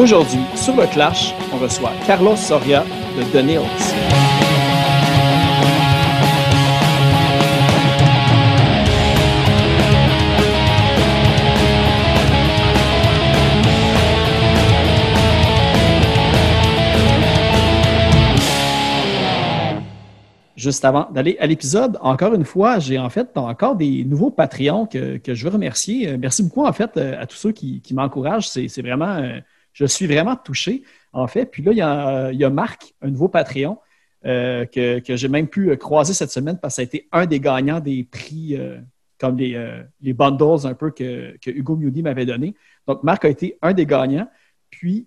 Aujourd'hui, sur le Clash, on reçoit Carlos Soria de The Nils. Juste avant d'aller à l'épisode, encore une fois, j'ai en fait encore des nouveaux Patreons que, je veux remercier. Euh, merci beaucoup en fait euh, à tous ceux qui, m'encouragent. C'est vraiment, euh, je suis vraiment touché en fait. Puis là, il y a, Marc, un nouveau Patreon que, j'ai même pu croiser cette semaine parce que ça a été un des gagnants des prix comme les, les, bundles un peu que, Hugo Moody m'avait donné. Donc Marc a été un des gagnants. Puis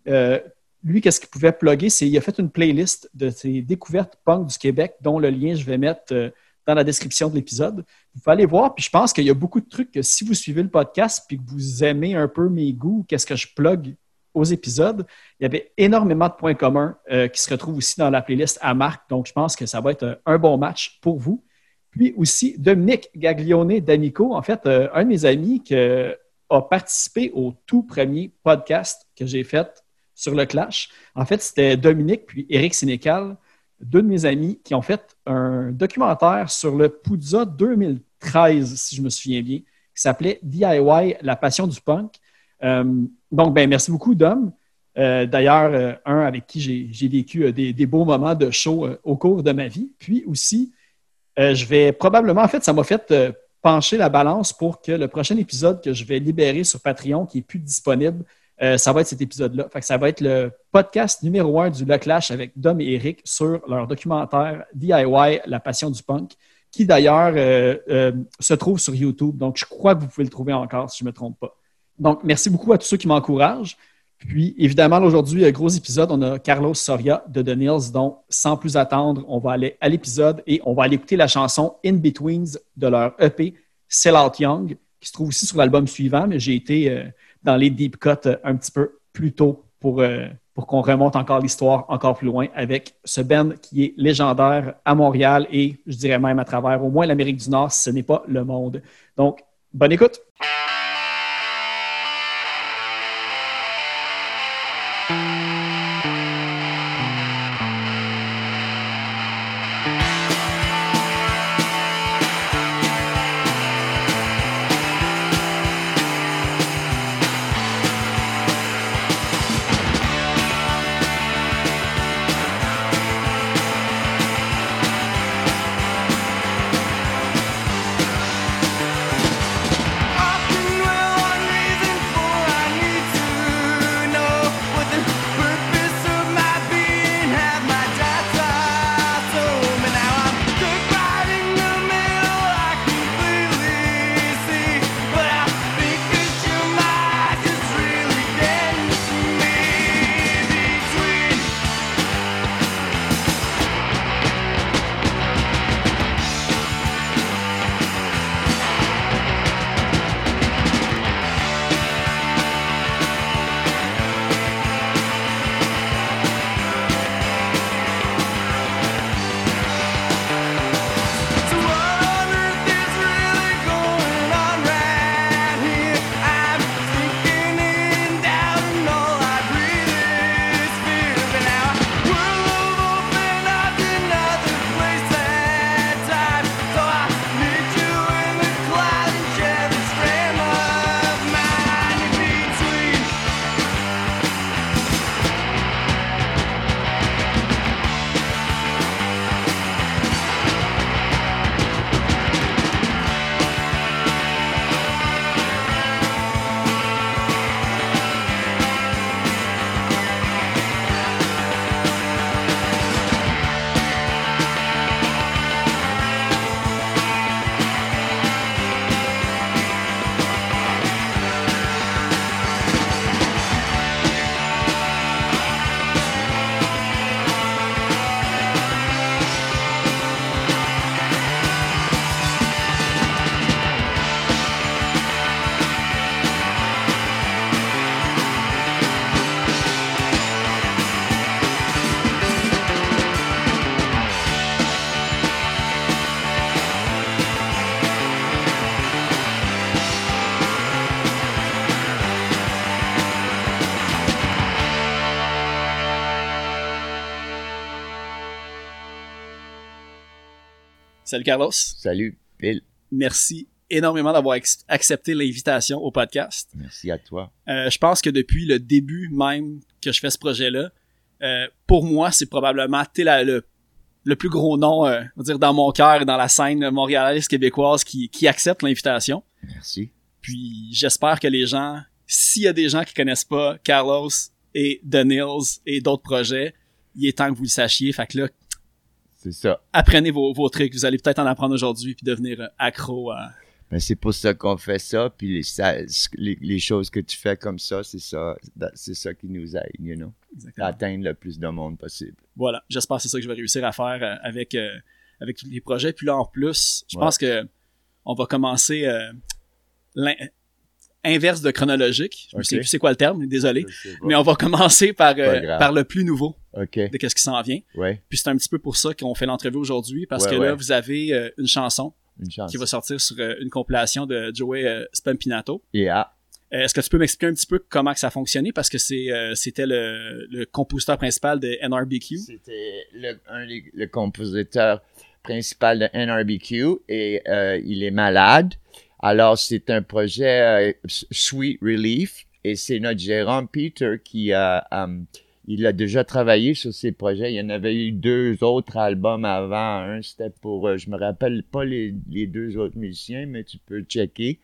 lui, qu'est-ce qu'il pouvait plugger? C'est qu'il a fait une playlist de ses découvertes punk du Québec, dont le lien je vais mettre euh, dans la description de l'épisode. Vous pouvez aller voir, puis je pense qu'il y a beaucoup de trucs que si vous suivez le podcast puis que vous aimez un peu mes goûts, qu'est-ce que je plug aux épisodes, il y avait énormément de points communs euh, qui se retrouvent aussi dans la playlist à Marc. Donc, je pense que ça va être euh, un bon match pour vous. Puis aussi, Dominique Gaglione d'Amico, en fait, un de mes amis qui a participé au tout premier podcast que j'ai fait sur le Clash. En fait, c'était Dominique puis Eric Sénécal, deux de mes amis, qui ont fait un documentaire sur le Poudza 2013, si je me souviens bien, qui s'appelait DIY, la passion du punk. Euh, donc, ben, merci beaucoup, Dom. Euh, d'ailleurs, euh, un avec qui j'ai vécu des, beaux moments de show au cours de ma vie. Puis aussi, je vais probablement, en fait, ça m'a fait pencher la balance pour que le prochain épisode que je vais libérer sur Patreon, qui est plus disponible, ça va être cet épisode-là. ça va être le podcast numéro un du Le Clash avec Dom et Eric sur leur documentaire DIY, la passion du punk, qui d'ailleurs se trouve sur YouTube. Donc, je crois que vous pouvez le trouver encore, si je ne me trompe pas. Donc, merci beaucoup à tous ceux qui m'encouragent. Puis, évidemment, aujourd'hui, gros épisode, on a Carlos Soria de The Nils, dont, sans plus attendre, on va aller à l'épisode et on va aller écouter la chanson In Betweens de leur EP Sell Out Young, qui se trouve aussi sur l'album suivant, mais j'ai été dans les deep cuts euh, un petit peu plus tôt pour, euh, pour qu'on remonte encore l'histoire encore plus loin avec ce band qui est légendaire à Montréal et je dirais même à travers au moins l'Amérique du Nord ce n'est pas le monde. Donc, bonne écoute! Salut Carlos. Salut Bill. Merci énormément d'avoir accepté l'invitation au podcast. Merci à toi. Euh, je pense que depuis le début même que je fais ce projet-là, euh, pour moi, c'est probablement le, le plus gros nom, euh, dire dans mon cœur et dans la scène montréalaise québécoise qui, qui accepte l'invitation. Merci. Puis j'espère que les gens, s'il y a des gens qui connaissent pas Carlos et The Nils et d'autres projets, il est temps que vous le sachiez. Fait que là, c'est ça. Apprenez vos, vos trucs. Vous allez peut-être en apprendre aujourd'hui puis devenir euh, accro à. Mais c'est pour ça qu'on fait ça. Puis les, les, choses que tu fais comme ça, c'est ça, c'est ça qui nous aide, you know, à atteindre le plus de monde possible. Voilà. J'espère que c'est ça que je vais réussir à faire euh, avec euh, avec tous les projets. Puis là, en plus, je pense que on va commencer inverse de chronologique. Je ne sais plus c'est quoi le terme, désolé. Mais on va commencer par, euh, par le plus nouveau de qu'est-ce qui s'en vient. Puis c'est un petit peu pour ça qu'on fait l'entrevue aujourd'hui, parce que là, vous avez euh, une, chanson qui va sortir sur euh, une compilation de Joey Spampinato. Yeah. Est-ce que tu peux m'expliquer un petit peu comment que ça a fonctionné? Parce que c'est c'était le, le, compositeur principal de NRBQ. C'était le, un le compositeur principal de NRBQ et il est malade. Alors, c'est un projet euh, Sweet Relief et c'est notre gérant Peter qui a, um, il a déjà travaillé sur ces projets. Il y en avait eu deux autres albums avant. Un, c'était pour, euh, je me rappelle pas les, les, deux autres musiciens, mais tu peux checker.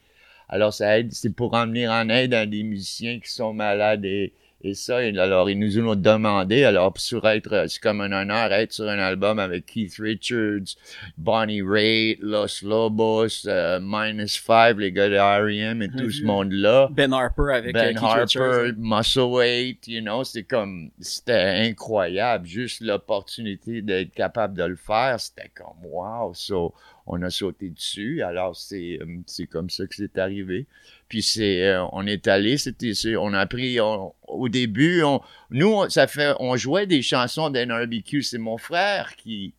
Alors, ça aide, c'est pour emmener en aide à des musiciens qui sont malades et, et ça, alors, ils nous ont demandé, alors, sur être, c'est comme un honneur être sur un album avec Keith Richards, Bonnie Raitt, Los Lobos, euh, Minus Five, les gars de R.E.M. et tout ce monde-là. Ben Harper avec Ben euh, Harper, Muscle Weight, you know, c'est comme, c'était incroyable. Juste l'opportunité d'être capable de le faire, c'était comme, wow. So, on a sauté dessus. Alors, c'est, euh, c'est comme ça que c'est arrivé. Puis c'est, euh, on est allé, c'était, on a pris, au début, nous, ça fait, on jouait des chansons d'NRBQ. C'est mon frère qui,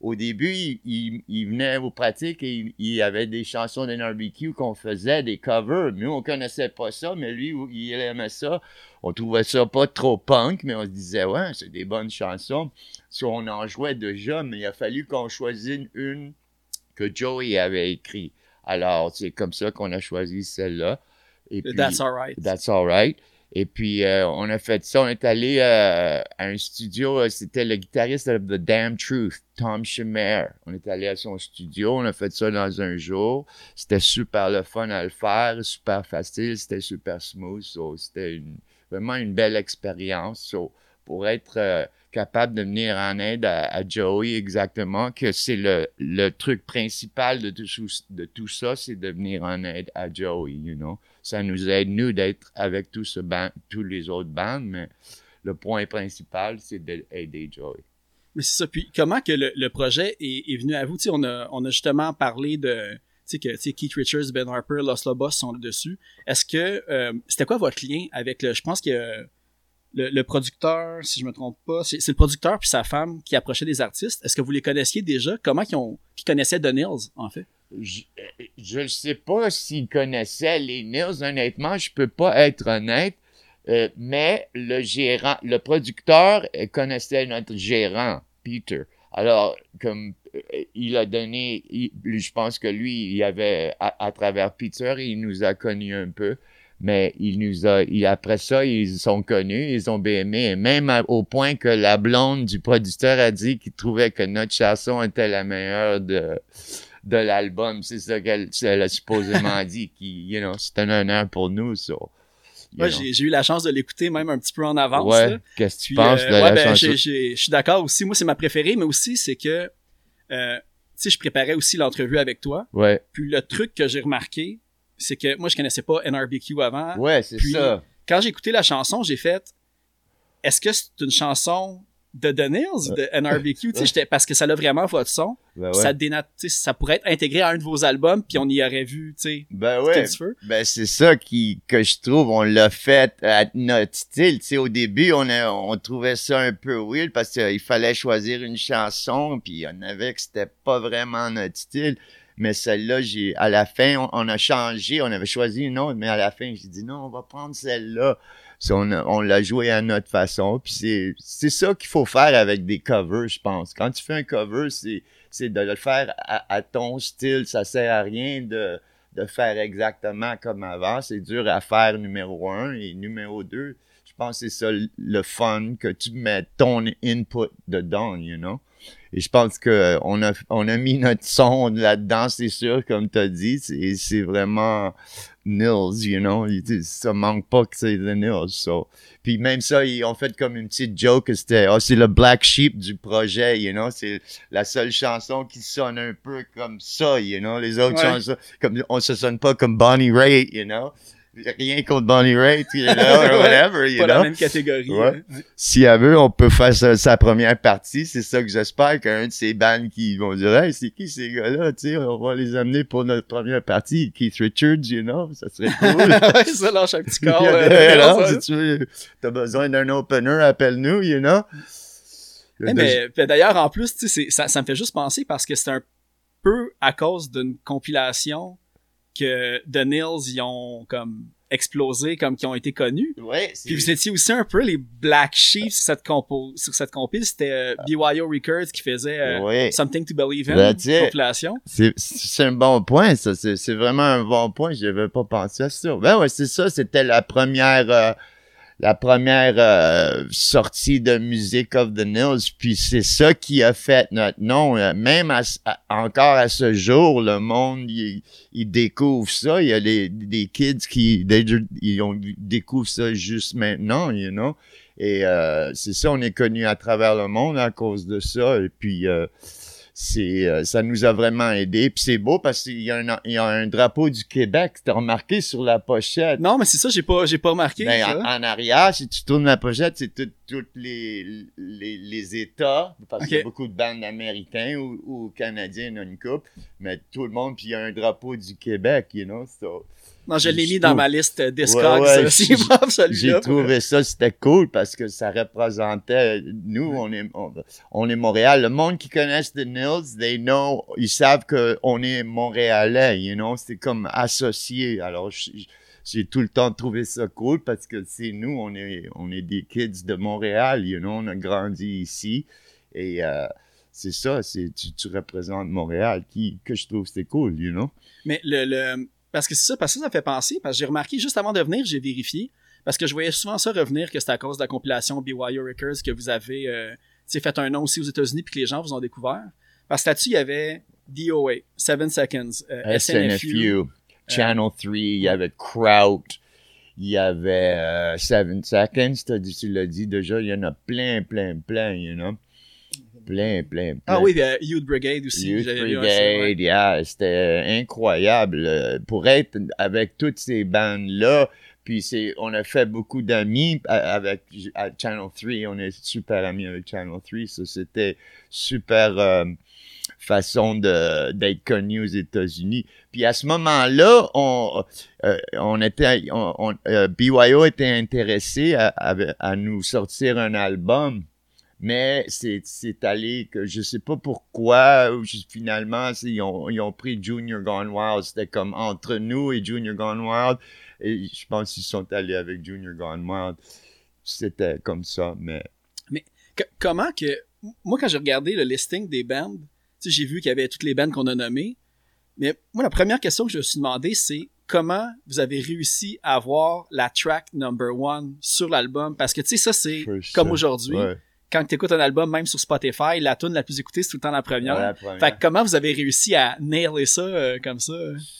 au début, il, venait aux pratiques et il, avait des chansons d'NRBQ qu'on faisait, des covers. Nous, on connaissait pas ça, mais lui, il aimait ça. On trouvait ça pas trop punk, mais on se disait, ouais, c'est des bonnes chansons. So, on en jouait déjà, mais il a fallu qu'on choisisse une que Joey avait écrit. Alors, c'est comme ça qu'on a choisi celle-là. Et puis, That's Alright. That's Alright. Et puis, euh, on a fait ça. On est allé euh, à un studio. Euh, c'était le guitariste de The Damn Truth, Tom Schumer. On est allé à son studio. On a fait ça dans un jour. C'était super le fun à le faire, super facile. C'était super smooth. c'était vraiment une belle expérience. pour être capable de venir en aide à, Joey exactement, que c'est le, le, truc principal de tout, de tout ça, c'est de venir en aide à Joey, you know. Ça nous aide, nous, d'être avec tous les autres bandes, mais le point principal, c'est d'aider Joey. Mais c'est ça. Puis comment que le, projet est, venu à vous? on a, on a justement parlé de tu sais que Keith Richards, Ben Harper, Los Lobos sont dessus. Est-ce que euh, c'était quoi votre lien avec le. Je pense que le, producteur, si je me trompe pas, c'est le producteur puis sa femme qui approchaient des artistes. Est-ce que vous les connaissiez déjà? Comment ils, ils connaissaient The Nils, en fait? Je ne sais pas s'ils connaissaient les Nils, honnêtement, je peux pas être honnête. Euh, mais le gérant, le producteur connaissait notre gérant, Peter. Alors, comme euh, il a donné, je pense que lui, il avait, à, travers Peter, il nous a connus un peu. Mais il nous a, après ça, ils sont connus, ils ont bien aimé, même au point que la blonde du producteur a dit qu'il trouvait que notre chanson était la meilleure de, de l'album. C'est ça qu'elle a supposément dit, qui, you know, c'était un honneur pour nous, ça. Moi, j'ai eu la chance de l'écouter même un petit peu en avance. Ouais, qu'est-ce que tu penses euh, de la ben, chanson? Je suis d'accord aussi. Moi, c'est ma préférée, mais aussi, c'est que, euh, tu sais, je préparais aussi l'entrevue avec toi. Ouais. Puis le truc que j'ai remarqué, c'est que moi, je connaissais pas NRBQ avant. Ouais, c'est ça. Quand j'ai écouté la chanson, j'ai fait est-ce que c'est une chanson de The de NRBQ, parce que ça a vraiment votre son. Ben ça ça pourrait être intégré à un de vos albums, puis on y aurait vu, tu sais. Ben ouais. Ben c'est ça qui que je trouve, on l'a fait à notre style. Au début, on a, on trouvait ça un peu weird parce qu'il fallait choisir une chanson, puis on avait que c'était pas vraiment notre style. Mais celle-là, j'ai, à la fin, on, a changé, on avait choisi une autre, mais à la fin, j'ai dit non, on va prendre celle-là. On, l'a joué à notre façon. Puis c'est, c'est ça qu'il faut faire avec des covers, je pense. Quand tu fais un cover, c'est, c'est de le faire à, ton style. Ça sert à rien de, de faire exactement comme avant. C'est dur à faire numéro un et numéro deux. Je pense que c'est ça le fun, que tu mets ton input dedans, you know? Et je pense que on a, on a mis notre son là-dedans, c'est sûr, comme tu as dit. C'est vraiment Nils, you know. Ça manque pas que c'est le Nils. So. Puis même ça, ils ont fait comme une petite joke c'était, oh, c'est le black sheep du projet, you know. C'est la seule chanson qui sonne un peu comme ça, you know. Les autres chansons, comme, on se sonne pas comme Bonnie Raitt, you know rien contre Bonnie Raitt, you know, or whatever, you pas know. la même catégorie. Ouais. Si elle veut, on peut faire sa, première partie. C'est ça que j'espère qu'un de ces bands qui vont dire, hey, c'est qui ces gars-là, tu sais, on va les amener pour notre première partie. Keith Richards, you know, ça serait cool. ouais, ça lâche un petit corps. euh, si tu veux, t'as besoin d'un opener, appelle-nous, you know. Eh, mais, d'ailleurs, en plus, tu sais, ça, ça me fait juste penser parce que c'est un peu à cause d'une compilation que The Nils, ils ont comme explosé, comme qui ont été connus. Ouais, Puis vous étiez aussi un peu les Black Sheep sur cette, compo sur cette compile. C'était euh, BYO Records qui faisait euh, Something to Believe in, compilation. C'est un bon point, ça. C'est vraiment un bon point. Je n'avais pas pensé à ça. Ben ouais, c'est ça. C'était la première... Euh, la première euh, sortie de Music of the Nils, puis c'est ça qui a fait notre nom. Euh, même encore à ce jour, le monde, il, découvre ça. Il y a des, kids qui ils ont, découvrent ça juste maintenant, you know. Et euh, c'est ça, on est connu à travers le monde à cause de ça. Et puis c'est euh, ça nous a vraiment aidé. Puis c'est beau parce qu'il y, a un, il y a un drapeau du Québec. T'as remarqué sur la pochette? Non, mais c'est ça, j'ai pas j'ai pas remarqué. Ben, en, arrière, si tu tournes la pochette, c'est tous les, les, les États, parce qu'il y a beaucoup de bandes américains ou, ou canadiens une coupe, mais tout le monde, puis il y a un drapeau du Québec, you know, so, non, je l'ai mis dans ma liste Discogs. Ouais, ouais, J'ai trouvé ça, c'était cool parce que ça représentait, nous, on est, on, est Montréal. Le monde qui connaisse The Nils, they know, ils savent qu'on est Montréalais, you know, c'est comme associé. Alors, j'ai tout le temps trouvé ça cool parce que c'est nous, on est, on est des kids de Montréal, you know, on a grandi ici. Et, euh, c'est ça, c'est tu, tu, représentes Montréal, qui que je trouve c'est cool, you know? Mais le, le parce que c'est ça, parce que ça, me fait penser, parce que j'ai remarqué juste avant de venir, j'ai vérifié, parce que je voyais souvent ça revenir que c'était à cause de la compilation BYO Records que vous avez euh, fait un nom aussi aux États-Unis puis que les gens vous ont découvert. Parce que là-dessus, il y avait DOA, 7 Seconds, euh, SNFU, euh, Channel 3, il y avait Kraut, il y avait 7 euh, Seconds, tu l'as dit déjà, il y en a plein, plein, plein, you know plein, plein, plein. Ah oui, euh, Youth Brigade aussi. Youth Brigade, yeah, c'était incroyable. Euh, pour être avec toutes ces bandes-là, puis c'est, on a fait beaucoup d'amis avec Channel 3. On est super amis avec Channel 3. Ça, c'était super euh, façon de, d'être connu aux États-Unis. Puis à ce moment-là, on, on était, on, BYO était intéressé à, à, nous sortir un album mais c'est allé que je sais pas pourquoi, finalement, ils ont, ils ont pris Junior Gone Wild. C'était comme entre nous et Junior Gone Wild. Et je pense qu'ils sont allés avec Junior Gone Wild. C'était comme ça, mais... Mais comment que... Moi, quand j'ai regardé le listing des bands, j'ai vu qu'il y avait toutes les bands qu'on a nommées. Mais moi, la première question que je me suis demandé, c'est comment vous avez réussi à avoir la track number one sur l'album? Parce que, tu sais, ça, c'est comme aujourd'hui quand tu écoutes un album, même sur Spotify, la tune la plus écoutée, c'est tout le temps la première. Fait comment vous avez réussi à nailer ça euh, comme ça?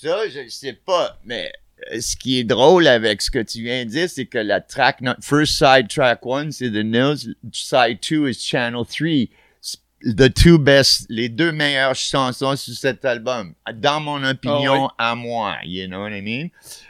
Ça, je sais pas, mais euh, ce qui est drôle avec ce que tu viens de dire, c'est que la track, first side track one, c'est The Nils, side two is Channel 3. The two best, les deux meilleures chansons sur cet album, dans mon opinion, ah à moi, you know what I mean?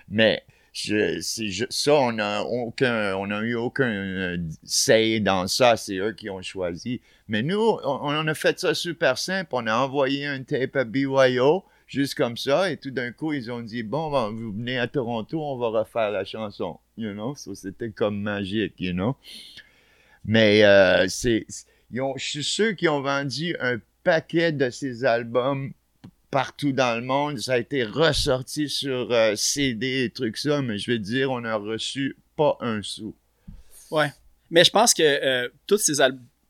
Mais je, ça, on a aucun, on a eu aucun euh, say dans ça. C'est eux qui ont choisi. Mais nous, on, a fait ça super simple. On a envoyé un tape à BYO, juste comme ça. Et tout d'un coup, ils ont dit, bon, vous venez à Toronto, on va refaire la chanson. You know? C'était comme magique, you know? Mais, euh, c'est, je suis sûr qu'ils ont vendu un paquet de ces albums partout dans le monde. Ça a été ressorti sur euh, CD et trucs ça, mais je vais dire, on a reçu pas un sou. Ouais. Mais je pense que euh, toutes ces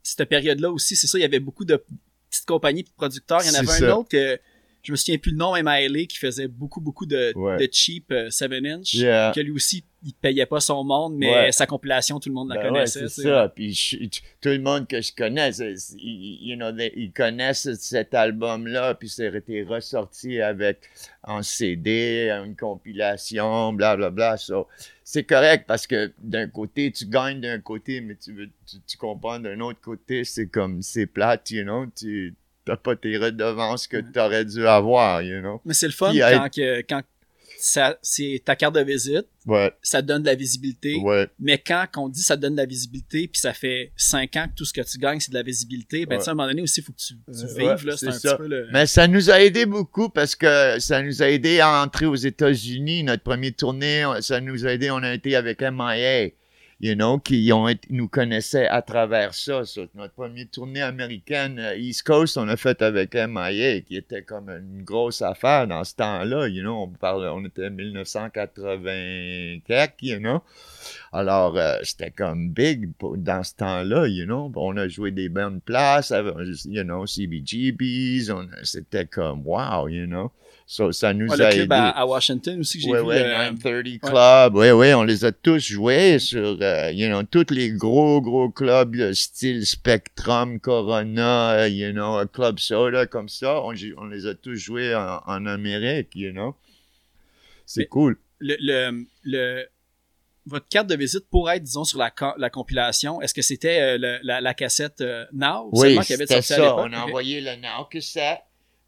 cette période-là aussi, c'est ça, il y avait beaucoup de petites compagnies de producteurs. Il y en avait un autre que je me souviens plus le nom, MILA, qui faisait beaucoup, beaucoup de, de cheap 7-inch. Euh, que lui aussi, il payait pas son monde, mais sa compilation, tout le monde la ben connaissait. c'est ça. Puis tout le monde que je connais, you know, ils connaissent cet album-là, puis c'est été ressorti avec en CD, une compilation, blablabla. Bla, bla. c'est correct parce que d'un côté, tu gagnes d'un côté, mais tu, veux, tu, comprends d'un autre côté, c'est comme, c'est plate, you know, tu t'as pas tes redevances que tu aurais dû avoir, you know. Mais c'est le fun quand, que, quand c'est ta carte de visite, ça te donne de la visibilité. Mais quand on dit ça te donne de la visibilité, puis ça fait cinq ans que tout ce que tu gagnes, c'est de la visibilité, ben, à un moment donné aussi, il faut que tu, vives. Là, c'est un petit peu le... Mais ça nous a aidé beaucoup parce que ça nous a aidé à entrer aux États-Unis. Notre première tournée, ça nous a aidé. On a été avec MIA you know, qui ont nous connaissaient à travers ça. notre première tournée américaine euh, East Coast, on a fait avec MIA, qui était comme une grosse affaire dans ce temps-là, you know, on parle, on était en 1984, you know. Alors, euh, c'était comme big dans ce temps-là, you know. On a joué des bonnes places, you know, CBGBs, c'était comme wow, you know. So, ça nous a le club À, Washington aussi, j'ai vu. Oui, le 930 Club. Oui, oui, on les a tous joués sur, uh, you know, tous les gros, gros clubs style Spectrum, Corona, you know, Club Soda, comme ça. On, on les a tous joués en, en Amérique, you know. C'est cool. Le, le, le, votre carte de visite pour être, disons, sur la, la compilation, est-ce que c'était euh, la, la, cassette euh, Now? Oui, c'était ça. On a envoyé le Now cassette.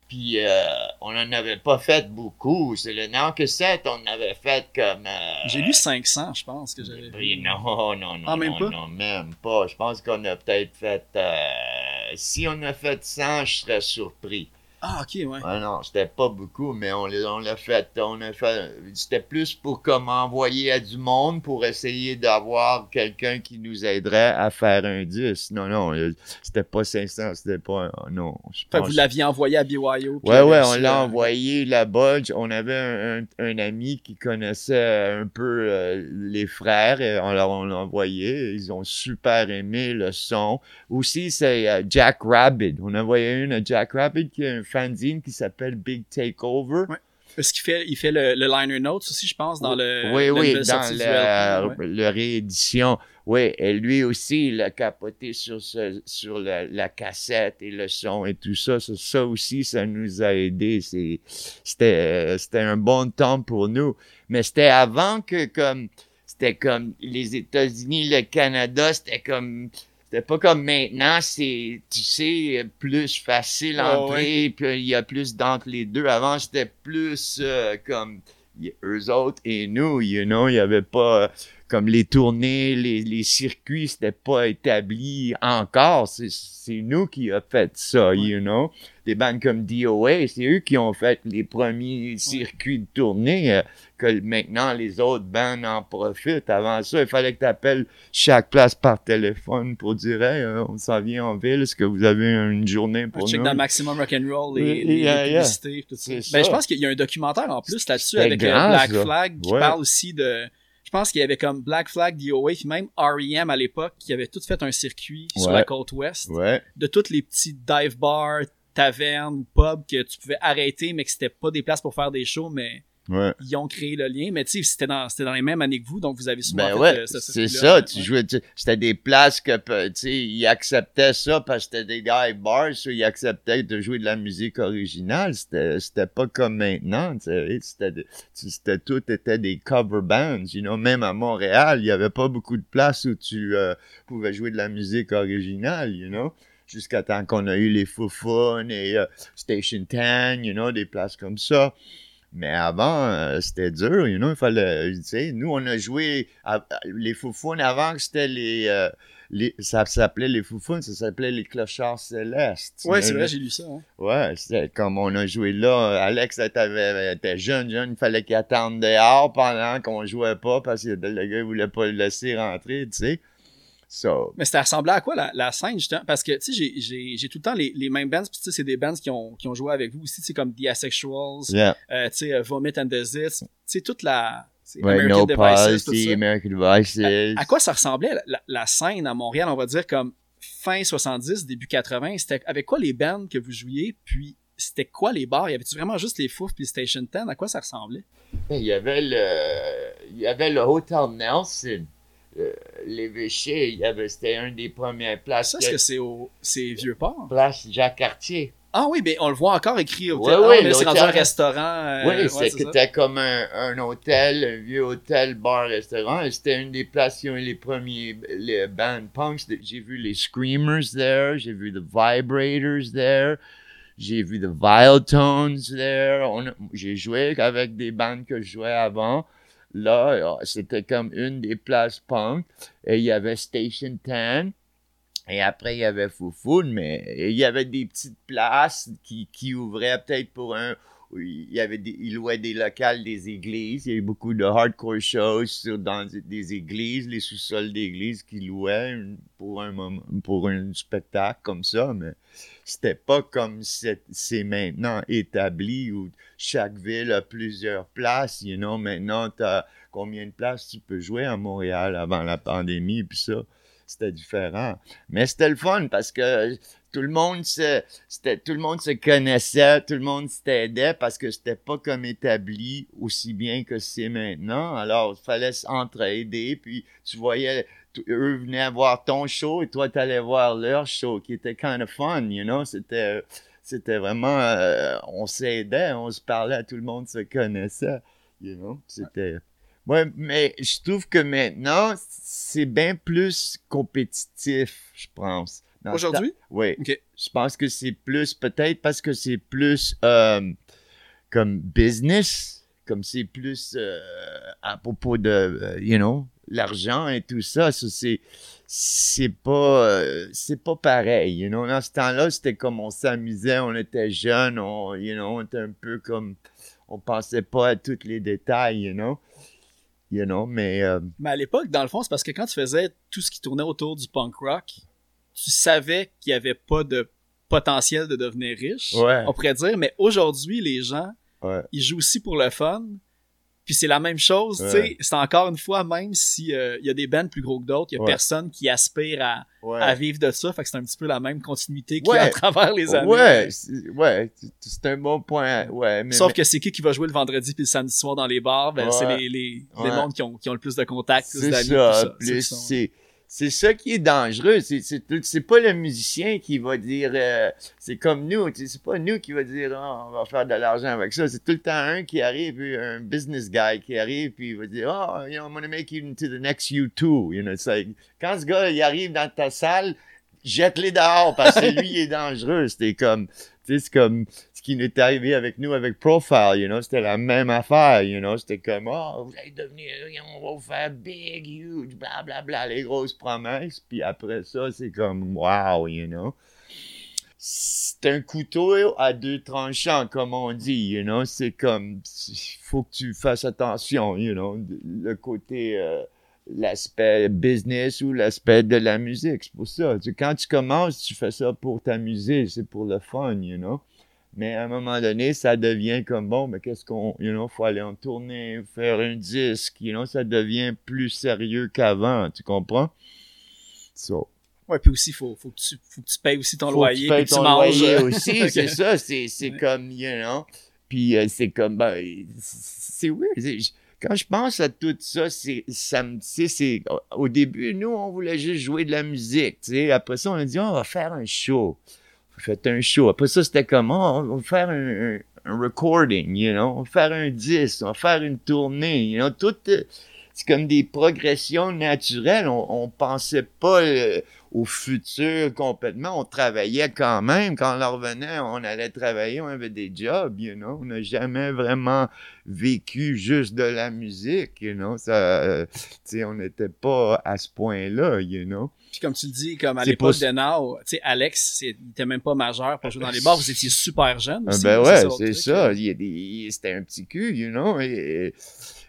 Puis euh, on n'en avait pas fait beaucoup. C'est le nom que c'est, on avait fait comme. Euh, J'ai lu 500, je pense que j'avais. Non, non, non, ah, même non, pas? non, même pas. Je pense qu'on a peut-être fait. Euh, si on a fait 100, je serais surpris. Ah, ok, ouais. Ah non, c'était pas beaucoup, mais on, on l'a fait. On a fait. C'était plus pour comme envoyer à du monde pour essayer d'avoir quelqu'un qui nous aiderait à faire un 10. Non, non, euh, c'était pas 500, c'était pas. Non. Je fait vous l'aviez envoyé à BYO. Ouais, ouais, on l'a envoyé là-bas. On avait un, un, ami qui connaissait un peu euh, les frères. Et on, l'a envoyé. Ils ont super aimé le son. Aussi, c'est euh, Jack Rabbit. On a envoyé une à Jack Rabbit qui est un fanzine qui s'appelle Big Takeover. Ouais. Parce qu'il fait, il fait le, liner notes aussi, je pense, dans le. Oui, oui, dans la, le réédition. Oui, et lui aussi, il a capoté sur, ce, sur la, cassette et le son et tout ça. Ça, aussi, ça nous a aidé. C'était, c'était un bon temps pour nous. Mais c'était avant que, comme, c'était comme les États-Unis, le Canada, c'était comme c'était pas comme maintenant, c'est, tu sais, plus facile à entrer, puis il y a plus d'entre les deux. Avant, c'était plus euh, comme eux autres et nous, you know, il y avait pas comme les tournées, les, les circuits, c'était pas établi encore. C'est nous qui a fait ça, you know. Des bandes comme DOA, c'est eux qui ont fait les premiers circuits de tournée euh, que maintenant les autres bandes en profitent. Avant ça, il fallait que tu appelles chaque place par téléphone pour dire hey, euh, on s'en vient en ville, est-ce que vous avez une journée pour check nous? dans Maximum Rock'n'Roll et les, publicités, tout ça. Ben, je pense qu'il y a un documentaire en plus là-dessus avec euh, Black Flag qui parle aussi de je pense qu'il y avait comme Black Flag, DOA, puis même R.E.M. à l'époque, qui avait tout fait un circuit sur la côte ouest de toutes les petits dive bars, tavernes, pubs que tu pouvais arrêter, mais que c'était pas des places pour faire des shows, mais ils ont créé le lien, mais tu sais, c'était dans, dans les mêmes années que vous, donc vous avez souvent ben ouais, C'est ça, tu jouais, c'était des places que, tu sais, ils acceptaient ça parce que c'était des gars bars, ils acceptaient de jouer de la musique originale. C'était pas comme maintenant, tu sais, c'était tout était des cover bands, you know, même à Montréal, il y avait pas beaucoup de places où tu euh, pouvais jouer de la musique originale, you know jusqu'à temps qu'on a eu les Fun et euh, Station 10, you know, des places comme ça. Mais avant, euh, c'était dur, you know, il fallait, tu sais, nous, on a joué les Foufounes avant que c'était les, euh, les, ça s'appelait les Foufounes, ça s'appelait les Clochards Célestes. Ouais, c'est vrai, j'ai lu ça. Hein. Ouais, c'était comme on a joué là. Alex était jeune, jeune, il fallait qu'il attende dehors pendant qu'on jouait pas parce que le gars, il voulait pas le laisser rentrer, tu sais. Mais c'était ressemblait à quoi la, la scène, justement? Parce que, tu sais, j'ai tout le temps les, les mêmes bands, puis tu sais, c'est des bands qui ont, qui ont joué avec vous aussi, tu sais, comme The Asexuals, euh, tu sais, euh, Vomit and the Zits, tu sais, toute la... Ouais, American no Devices, tout ça. American Devices. À, quoi ça ressemblait, la, la, scène à Montréal, on va dire, comme fin 70, début 80, c'était avec quoi les bands que vous jouiez, puis c'était quoi les bars? Y avait-tu vraiment juste les Fouf puis Station 10? À quoi ça ressemblait? Il y avait le, il y avait le Hotel Nelson. Euh, L'évêché, c'était un des premières places. Ça, est-ce que c'est au c'est Vieux-Port? Place Jacques Cartier. Ah oui, mais on le voit encore écrit hôtel. Oui, oui, c'est rendu un restaurant. Euh, oui, c'était comme un, un, hôtel, un vieux hôtel, bar, restaurant. C'était une des places qui ont les premiers les bands punks. J'ai vu les Screamers there, j'ai vu the Vibrators there, j'ai vu the Tones there. J'ai joué avec des bandes que je jouais avant. Là, c'était comme une des places punk. Et il y avait Station 10. Et après, il y avait Foufoune, mais il y avait des petites places qui, qui ouvraient peut-être pour un. Il y avait des, il louait des locales des églises. Il y a eu beaucoup de hardcore shows dans des églises, les sous-sols d'églises qui louaient pour un pour un spectacle comme ça, mais c'était pas comme c'est maintenant établi où chaque ville a plusieurs places. You know, maintenant, as combien de places tu peux jouer à Montréal avant la pandémie, puis ça c'était différent. Mais c'était le fun parce que tout le monde se, tout le monde se connaissait, tout le monde s'aidait parce que c'était pas comme établi aussi bien que c'est maintenant. Alors, il fallait s'entraider, puis tu voyais, eux venaient voir ton show et toi, tu allais voir leur show, qui était kind of fun, you know, c'était, c'était vraiment, euh, on s'aidait, on se parlait, tout le monde se connaissait, you know, c'était... Mais je trouve que maintenant, c'est bien plus compétitif, je pense. Aujourd'hui? Oui. Je pense que c'est plus, peut-être parce que c'est plus euh, comme business, comme c'est plus euh, à propos de, euh, you know, l'argent et tout ça. ça c'est c'est pas c'est pas pareil you know dans ce temps-là c'était comme on s'amusait on était jeunes on you know on était un peu comme on pensait pas à tous les détails you know you know, mais... Euh, mais à l'époque, dans le fond, c'est parce que quand tu faisais tout ce qui tournait autour du punk rock, tu savais qu'il n'y avait pas de potentiel de devenir riche, on pourrait dire, mais aujourd'hui, les gens, ils jouent aussi pour le fun, puis c'est la même chose, tu sais, c'est encore une fois, même s'il euh, y a des bands plus gros que d'autres, il y a personne qui aspire à, à, vivre de ça, fait que c'est un petit peu la même continuité qu'il y a à travers les années. Ouais, ouais, c'est un bon point, ouais. Sauf que c'est qui qui va jouer le vendredi puis le samedi soir dans les bars, ben c'est les, les, les mondes qui ont, qui ont le plus de contacts, plus d'amis. ça, plus c'est c'est ça qui est dangereux. C'est pas le musicien qui va dire, euh, c'est comme nous, c'est pas nous qui va dire, oh, on va faire de l'argent avec ça. C'est tout le temps un qui arrive, un business guy qui arrive, puis il va dire, oh, you know, I'm gonna make you into the next U2. You know, like, quand ce gars, il arrive dans ta salle, jette-les dehors parce que lui, il est dangereux. C'était comme, c'est comme qui est arrivé avec nous avec Profile, you know, c'était la même affaire, you know, c'était comme, oh, vous allez devenir, on va vous faire big, huge, bla, bla, bla, les grosses promesses, puis après ça, c'est comme, wow, you know. C'est un couteau à deux tranchants, comme on dit, you know, c'est comme, faut que tu fasses attention, you know, le côté... Euh, l'aspect business ou l'aspect de la musique. C'est pour ça. quand tu commences, tu fais ça pour t'amuser, c'est pour le fun, you know. Mais à un moment donné, ça devient comme bon, mais qu'est-ce qu'on, you know, faut aller en tournée, faire un disque, you know, ça devient plus sérieux qu'avant, tu comprends? So. Ouais, puis aussi, faut, faut, que tu, faut que tu payes aussi ton loyer, que tu, ton loyer aussi, c'est ça, c'est, c'est comme, you know, puis euh, c'est comme, ben, c'est weird, quand je pense à tout ça, c'est, ça me, c'est, au début, nous, on voulait juste jouer de la musique, tu sais. Après ça, on a dit, on va faire un show. Faites un show. Après ça, c'était comme, on va faire un, recording, you know. On va faire un disque, on va faire une tournée, you know. Tout, euh, c'est comme des progressions naturelles. On, pensait pas euh, au futur complètement. On travaillait quand même. Quand on revenait, on allait travailler, on avait des jobs, you know. On n'a jamais vraiment vécu juste de la musique, you know. Ça, euh, on n'était pas à ce point-là, you know. Puis comme tu le dis, comme à l'époque de Now, tu sais, Alex, il était même pas majeur pour jouer dans les bars. Vous étiez super jeune. Aussi, ben ouais, c'est ça. C'était un petit cul, you know. Et,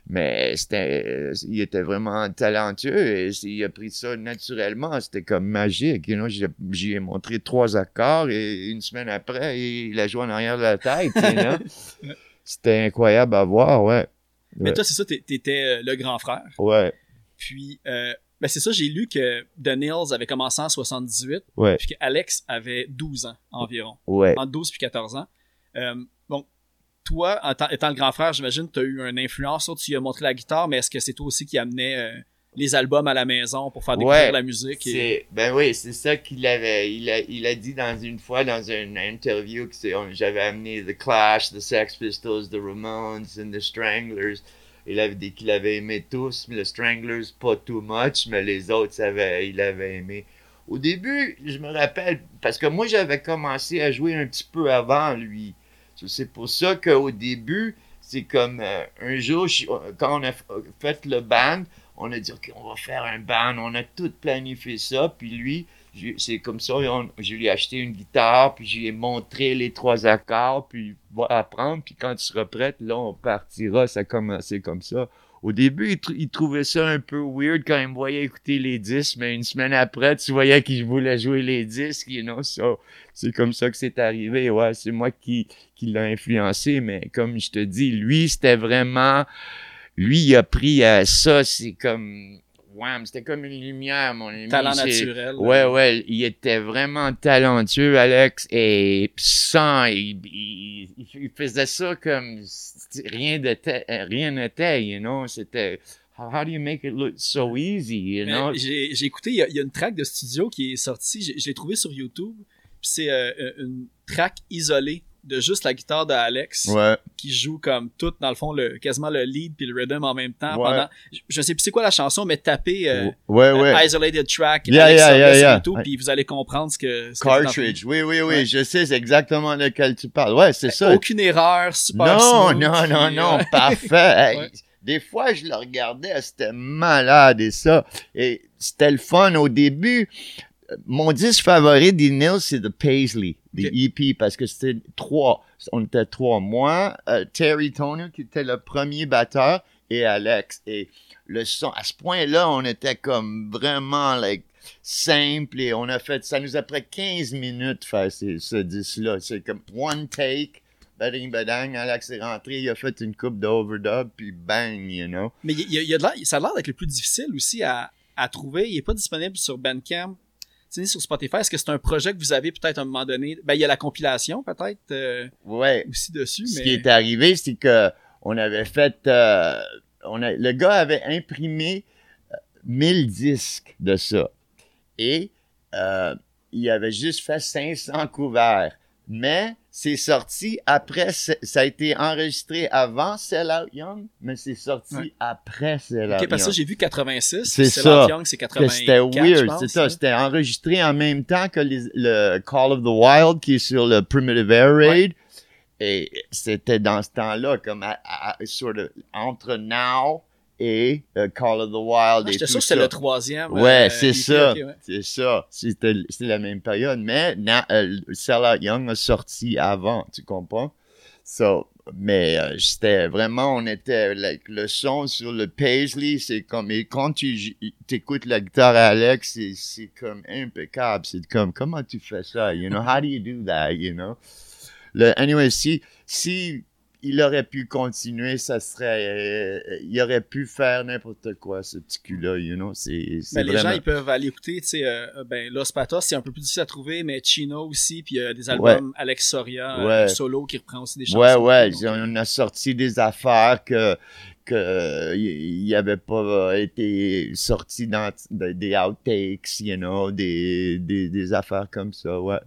mais c'était, il était vraiment talentueux et il a pris ça naturellement. C'était comme magique. You know? J'y ai montré trois accords et une semaine après, il a joué en arrière de la tête. c'était incroyable à voir, ouais. Mais toi, c'est ça, t'étais euh, le grand frère. Ouais. Puis, euh, Ben c'est ça, j'ai lu que The Nils avait commencé en 78, ouais. puis qu'Alex avait 12 ans environ. Ouais. Entre 12 puis 14 ans. Euh, bon, toi, étant le grand frère, j'imagine que tu as eu une influence, tu lui as montré la guitare, mais est-ce que c'est toi aussi qui amenais euh, les albums à la maison pour faire découvrir la musique? Et... Ben oui, c'est ça qu'il avait. Il a, il a dit dans une fois, dans une interview, que j'avais amené The Clash, The Sex Pistols, The Ramones and The Stranglers il avait dit qu'il avait aimé tous, le Stranglers pas too much, mais les autres, avait, il avait aimé. Au début, je me rappelle, parce que moi j'avais commencé à jouer un petit peu avant lui. C'est pour ça qu'au début, c'est comme euh, un jour, quand on a fait le band, on a dit, OK, on va faire un band, on a tout planifié ça, puis lui, c'est comme ça, je lui ai acheté une guitare, puis je lui ai montré les trois accords, puis va apprendre, puis quand tu seras prête, là, on partira. Ça a commencé comme ça. Au début, il, trouvait ça un peu weird quand il me voyait écouter les disques, mais une semaine après, tu voyais qu'il voulait jouer les disques, you know, ça. C'est comme ça que c'est arrivé, ouais. C'est moi qui, qui l'a influencé, mais comme je te dis, lui, c'était vraiment, lui, il a pris à ça, c'est comme, c'était comme une lumière, mon ami. Talent naturel. Ouais, ouais, il était vraiment talentueux, Alex, et sans, il, faisait ça comme rien n'était, rien n'était, you know, c'était... How do you make it look so easy, you know? J'ai écouté, il y, a, une track de studio qui est sortie, je l'ai trouvé sur YouTube, c'est euh, une track isolée de juste la guitare d'Alex qui joue comme tout dans le fond le quasiment le lead puis le rhythm en même temps pendant je sais plus c'est quoi la chanson mais tapez euh, euh, isolated track Alex tout puis vous allez comprendre ce que cartridge. oui oui oui je sais exactement lequel tu parles. Ouais c'est ça. aucune erreur super non non non non parfait. Des fois je le regardais c'était malade et ça. Et c'était le fun au début mon disque favori des Nils, c'est The Paisley, the EP, parce que c'était trois. On était trois. Moi, euh, Terry Toner, qui était le premier batteur, et Alex. Et le son, à ce point-là, on était comme vraiment, like, simple et on a fait, ça nous a pris 15 minutes de faire ce, disque-là. C'est comme one take, bading badang, Alex est rentré, il a fait une coupe d'overdub, puis bang, you know. Mais il y a, ça a l'air d'être le plus difficile aussi à, à trouver. Il n'est pas disponible sur Bandcamp sur Spotify, est-ce que c'est un projet que vous avez peut-être à un moment donné? Ben, il y a la compilation peut-être euh, ouais. aussi dessus. Ce qui est arrivé, c'est que on avait fait. Euh, on a, le gars avait imprimé 1000 euh, disques de ça. Et il avait juste fait 500 couverts. Mais c'est sorti après, ça a été enregistré avant Sell Out Young, mais c'est sorti après Sell Out Young. parce que j'ai vu 86, c'est ça. Young, c'est 84. C'était weird, c'est ça. C'était enregistré en même temps que le Call of the Wild qui est sur le Primitive Air Raid. Et c'était dans ce temps-là, comme à, sort of, entre now et euh, Call of the Wild. Ah, J'étais sûr que c'était le troisième. Ouais, euh, c'est ça. C'est ça. C'était la même période. Mais euh, Sell Out Young a sorti avant, tu comprends? So, mais c'était vraiment, on était, le son sur le Paisley, c'est comme, et quand tu écoutes la guitare à Alex, c'est comme impeccable. C'est comme, comment tu fais ça? You know, how do you do that? You know? Le, anyway, si, si il aurait pu continuer, ça serait. Euh, il aurait pu faire n'importe quoi, ce petit cul-là, you know. C'est, ben, Les gens, ils peuvent aller écouter, tu sais, euh, ben, Los Patos, c'est un peu plus difficile à trouver, mais Chino aussi, puis il y a des albums Alex Soria, euh, solo, qui reprend aussi des chansons. Ouais, ouais, on a sorti des affaires que que il avait pas été sorti dans des outtakes, you know, des, des, des affaires comme ça, ouais.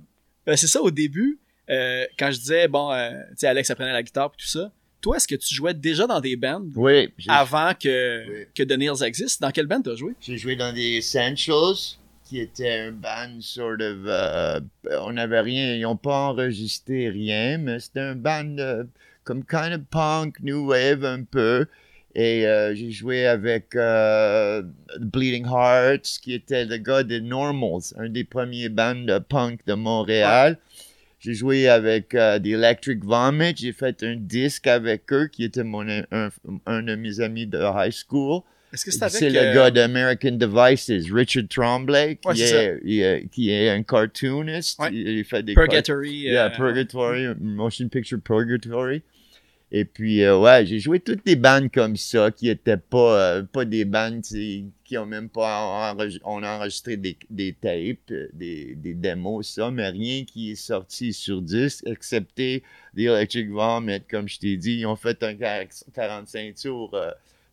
Ben, c'est ça, au début, euh, quand je disais, bon, euh, tu sais, Alex apprenait la guitare et tout ça, toi, est-ce que tu jouais déjà dans des bands oui, avant que, que The Nails existe? Dans quelle band t'as joué? J'ai joué dans des Essentials, qui était un band sort of... Euh, on n'avait rien, ils n'ont pas enregistré rien, mais c'était un band comme kind of punk, new wave un peu. Et j'ai joué avec Bleeding Hearts, qui était le gars des Normals, un des premiers bands de punk de Montréal. J'ai joué avec euh, The Electric Vomit. J'ai fait un disque avec eux qui était mon, un, un de mes amis de high school. Est-ce que c'est avec... C'est le euh, gars d'American Devices, Richard Tremblay, qui, est, qui est un cartoonist. Il, fait des Purgatory. Yeah, euh, Purgatory, Motion Picture Purgatory. Et puis, euh, ouais, j'ai joué toutes des bandes comme ça, qui étaient pas, euh, pas des bandes qui ont même pas on a enregistré des, des tapes, des, des démos, ça, mais rien qui est sorti sur disque, excepté The Electric Vomit, comme je t'ai dit. Ils ont fait un 45 tours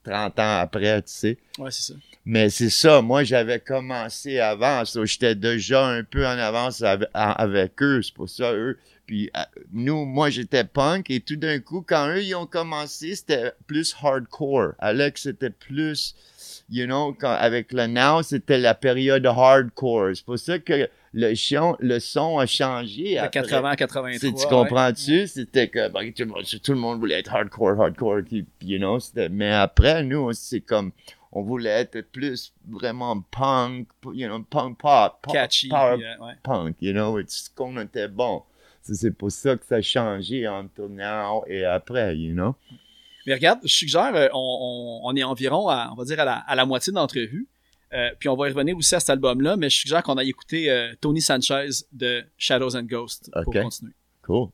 30 ans après, tu sais. Ouais, c'est ça. Mais c'est ça, moi j'avais commencé avant, j'étais déjà un peu en avance avec, eux, c'est pour ça eux. Puis euh, nous, moi j'étais punk et tout d'un coup, quand eux ils ont commencé, c'était plus hardcore. Alex c'était plus, you know, quand, avec le now, c'était la période hardcore. C'est pour ça que le, son, le son a changé. De 80 à 83. Tu comprends-tu? C'était que ben, tout, le monde voulait être hardcore, hardcore, you know, mais après, nous, c'est comme on voulait être plus vraiment punk, you know, punk pop, catchy, power punk, you know, ce qu'on était bon. C'est pour ça que ça a changé entre now et après, you know? Mais regarde, je suggère, euh, on, est environ, à, on va dire, à la, moitié de l'entrevue. Euh, puis on va y revenir aussi à cet album-là, mais je suggère qu'on aille écouter euh, Tony Sanchez de Shadows and Ghosts pour continuer. Cool.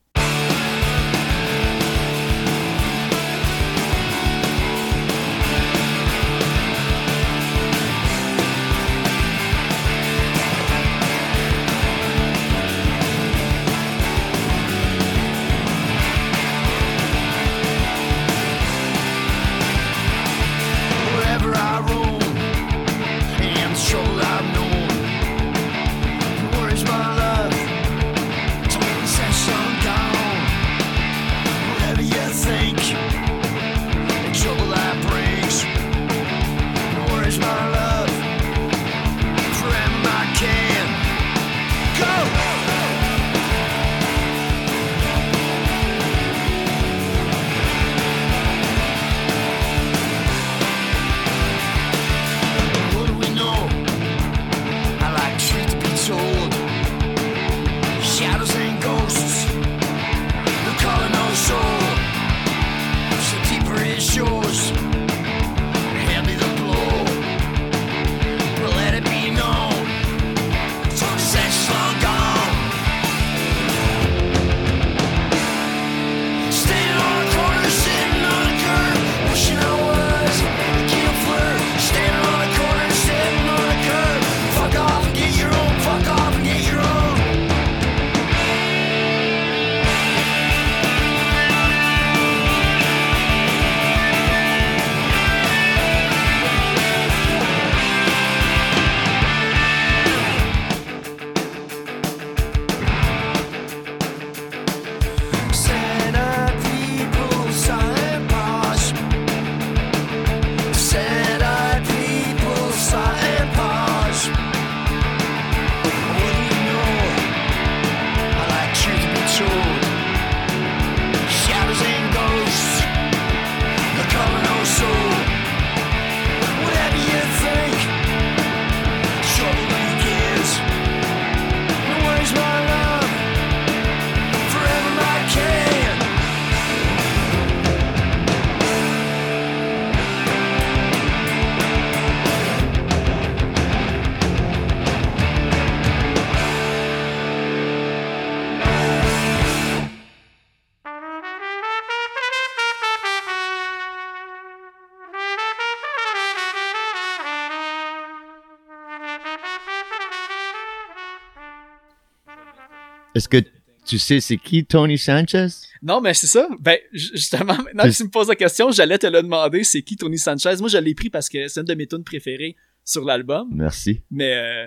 Est-ce que tu sais c'est qui Tony Sanchez? Non, mais c'est ça. Ben, justement, maintenant que tu me poses la question, j'allais te le demander, c'est qui Tony Sanchez? Moi, je l'ai pris parce que c'est une de mes tunes préférées sur l'album. Merci. Mais, euh,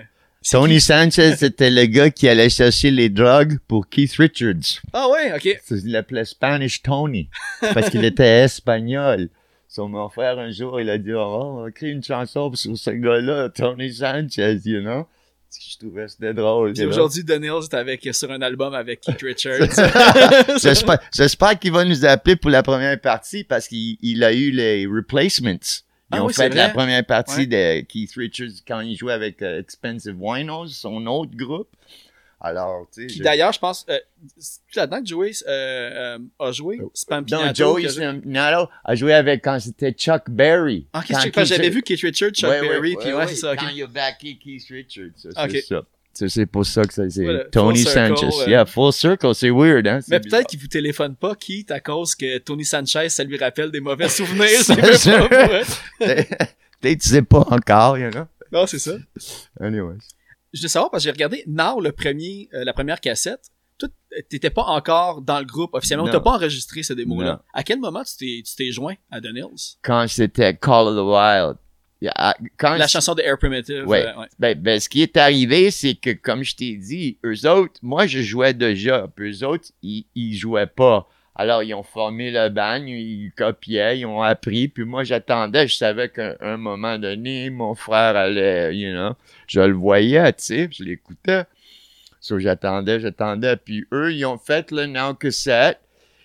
Tony Sanchez, c'était le gars qui allait chercher les drogues pour Keith Richards. Ah ouais, ok. Il l'appelait Spanish Tony. Parce qu'il était espagnol. Son mon frère, un jour, il a dit, oh, on va créer une chanson sur ce gars-là, Tony Sanchez, you know? Je trouvais c'était drôle. aujourd'hui, Daniels est avec, sur un album avec Keith Richards. J'espère qu'il va nous appeler pour la première partie parce qu'il a eu les replacements. Ils ah ont fait la première partie de Keith Richards quand il jouait avec euh, Expensive Winos, son autre groupe. Alors, tu sais. d'ailleurs, je pense, euh, c'est là-dedans que Joey euh, euh, a joué? Oh. Spam Non, Joey Spinato a joué? avec quand c'était Chuck Berry. Ok, j'avais vu Keith Richards, Chuck Berry, puis ouais, c'est ça. Quand il a backé Keith Richards, c'est ça. C'est pour ça que c'est Tony Sanchez. Yeah, full circle, c'est weird, hein? Mais peut-être qu'il vous téléphone pas, Keith, à cause que Tony Sanchez, ça lui rappelle des mauvais souvenirs. peut-être tu sais pas encore, you know? Non, c'est ça. Anyways. Je veux savoir parce que j'ai regardé Now, le premier, euh, la première cassette. Tu t'étais pas encore dans le groupe officiellement. T'as pas enregistré ce démo-là. À quel moment tu t'es joint à The Nils? Quand c'était Call of the Wild. la chanson de Air Primitive. Ouais. Euh, ben, ben, ce qui est arrivé, c'est que, comme je t'ai dit, eux autres, moi, je jouais déjà. Eux autres, ils, ils jouaient pas. Alors, ils ont formé le bagne, ils copiaient, ils ont appris. Puis moi, j'attendais. Je savais qu'à un moment donné, mon frère allait, you know, je le voyais, tu sais, je l'écoutais. So, j'attendais, j'attendais. Puis eux, ils ont fait le Now Cassette.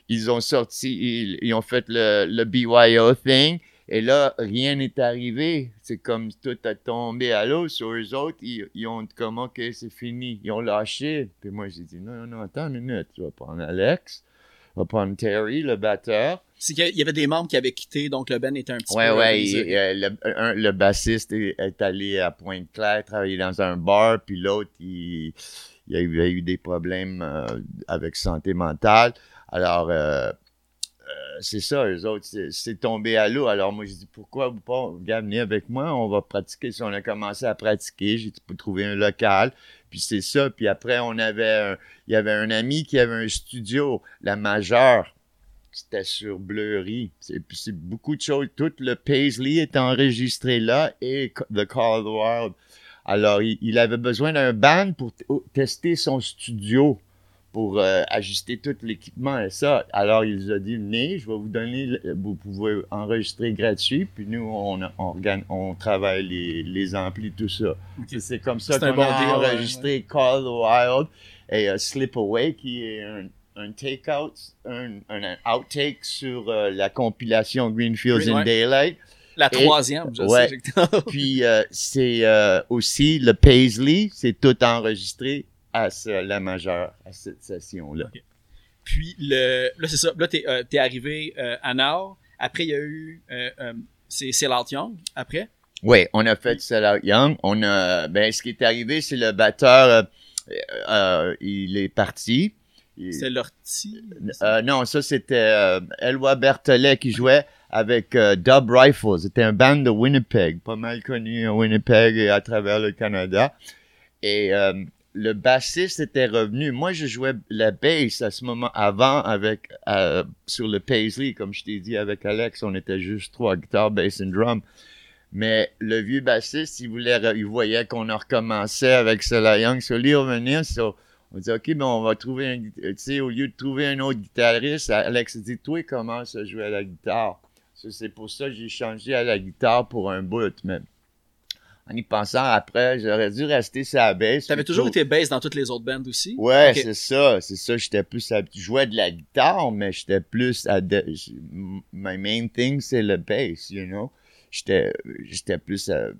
Ils ont sorti, ils, ont fait le, le BYO thing. Et là, rien n'est arrivé. C'est comme tout a tombé à l'eau. Sur eux autres, ils, ont comme, OK, c'est fini? Ils ont lâché. Puis moi, j'ai dit, non, non, non, attends une minute. Tu vas prendre Alex prendre Terry, le batteur. C'est qu'il y avait des membres qui avaient quitté, donc le band était un petit peu... Ouais, ouais, euh, le, le, bassiste est, allé à Pointe-Claire travailler dans un bar, puis l'autre, il, il, a eu, des problèmes euh, avec santé mentale. Alors, euh, c'est ça, eux autres, c'est tombé à l'eau. Alors moi, je dis, pourquoi vous pas, venez avec moi, on va pratiquer. Si on a commencé à pratiquer, j'ai pu trouver un local. Puis c'est ça. Puis après, on avait il y avait un ami qui avait un studio, la majeure. C'était sur Bleury. C'est beaucoup de choses. Tout le Paisley est enregistré là et The Call of the Wild. Alors, il, avait besoin d'un band pour tester son studio pour euh, ajuster tout l'équipement et ça. Alors, il nous a dit, venez, je vais vous donner, vous pouvez enregistrer gratuit, puis nous, on, on, on travaille les, les amplis, tout ça. C'est comme ça qu'on a enregistré Call the Wild et uh, Slip Away, qui est un, un take-out, un, un, outtake sur euh, la compilation Greenfields in Daylight. La troisième, je ouais. sais. Puis euh, c'est aussi le Paisley, c'est tout enregistré à la majeure, à cette session-là. Puis, le, là, c'est ça. Là, t'es euh, es arrivé euh, à Nord. Après, il y a eu. Euh, euh c'est Sellout Young, après? Oui, on a fait Sellout Young. On a, ben, ce qui est arrivé, c'est le batteur, il est parti. C'est Lortie? non, ça, c'était Eloi Berthollet qui jouait avec Dub Rifles. C'était un band de Winnipeg, pas mal connu à Winnipeg et à travers le Canada. Et le bassiste était revenu. Moi, je jouais la bass à ce moment avant avec euh, sur le Paisley, comme je t'ai dit avec Alex, on était juste trois guitares, bass et drum. Mais le vieux bassiste, il voulait, il voyait qu'on a recommencé avec Cela Young. Sur lui revenir, on dit ok, ben on va trouver un, tu sais, au lieu de trouver un autre guitariste, Alex dit toi commence à jouer à la guitare? C'est pour ça que j'ai changé à la guitare pour un bout même en y pensant après, j'aurais dû rester sur la bass. T'avais toujours été bass dans toutes les autres bands aussi? Ouais, c'est ça, c'est ça. J'étais plus à, je jouais de la guitare, mais j'étais plus à, my main thing, c'est le bass, you know? J'étais, j'étais plus euh,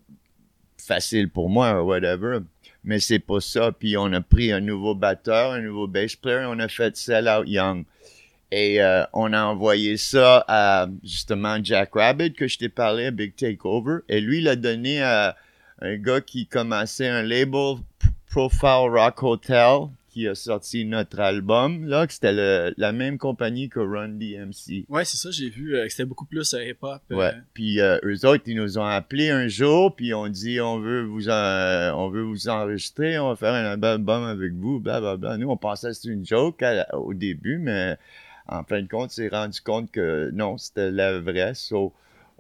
facile pour moi, whatever. Mais c'est pas ça. Puis on a pris un nouveau batteur, un nouveau bass player, on a fait Sell Out Young. Et euh, on a envoyé ça à justement Jack Rabbit que je t'ai parlé, Big Takeover. Et lui, il a donné à un gars qui commençait un label Profile Rock Hotel qui a sorti notre album là c'était la même compagnie que Run DMC. Ouais, c'est ça, j'ai vu euh, c'était beaucoup plus euh, hip-hop. Euh. Ouais. Puis eux autres ils nous ont appelé un jour puis on dit on veut vous on veut vous enregistrer, on va faire un album avec vous, bla Nous on pensait que c'était une joke au début mais en fin de compte, on s'est rendu compte que non, c'était la vraie. So,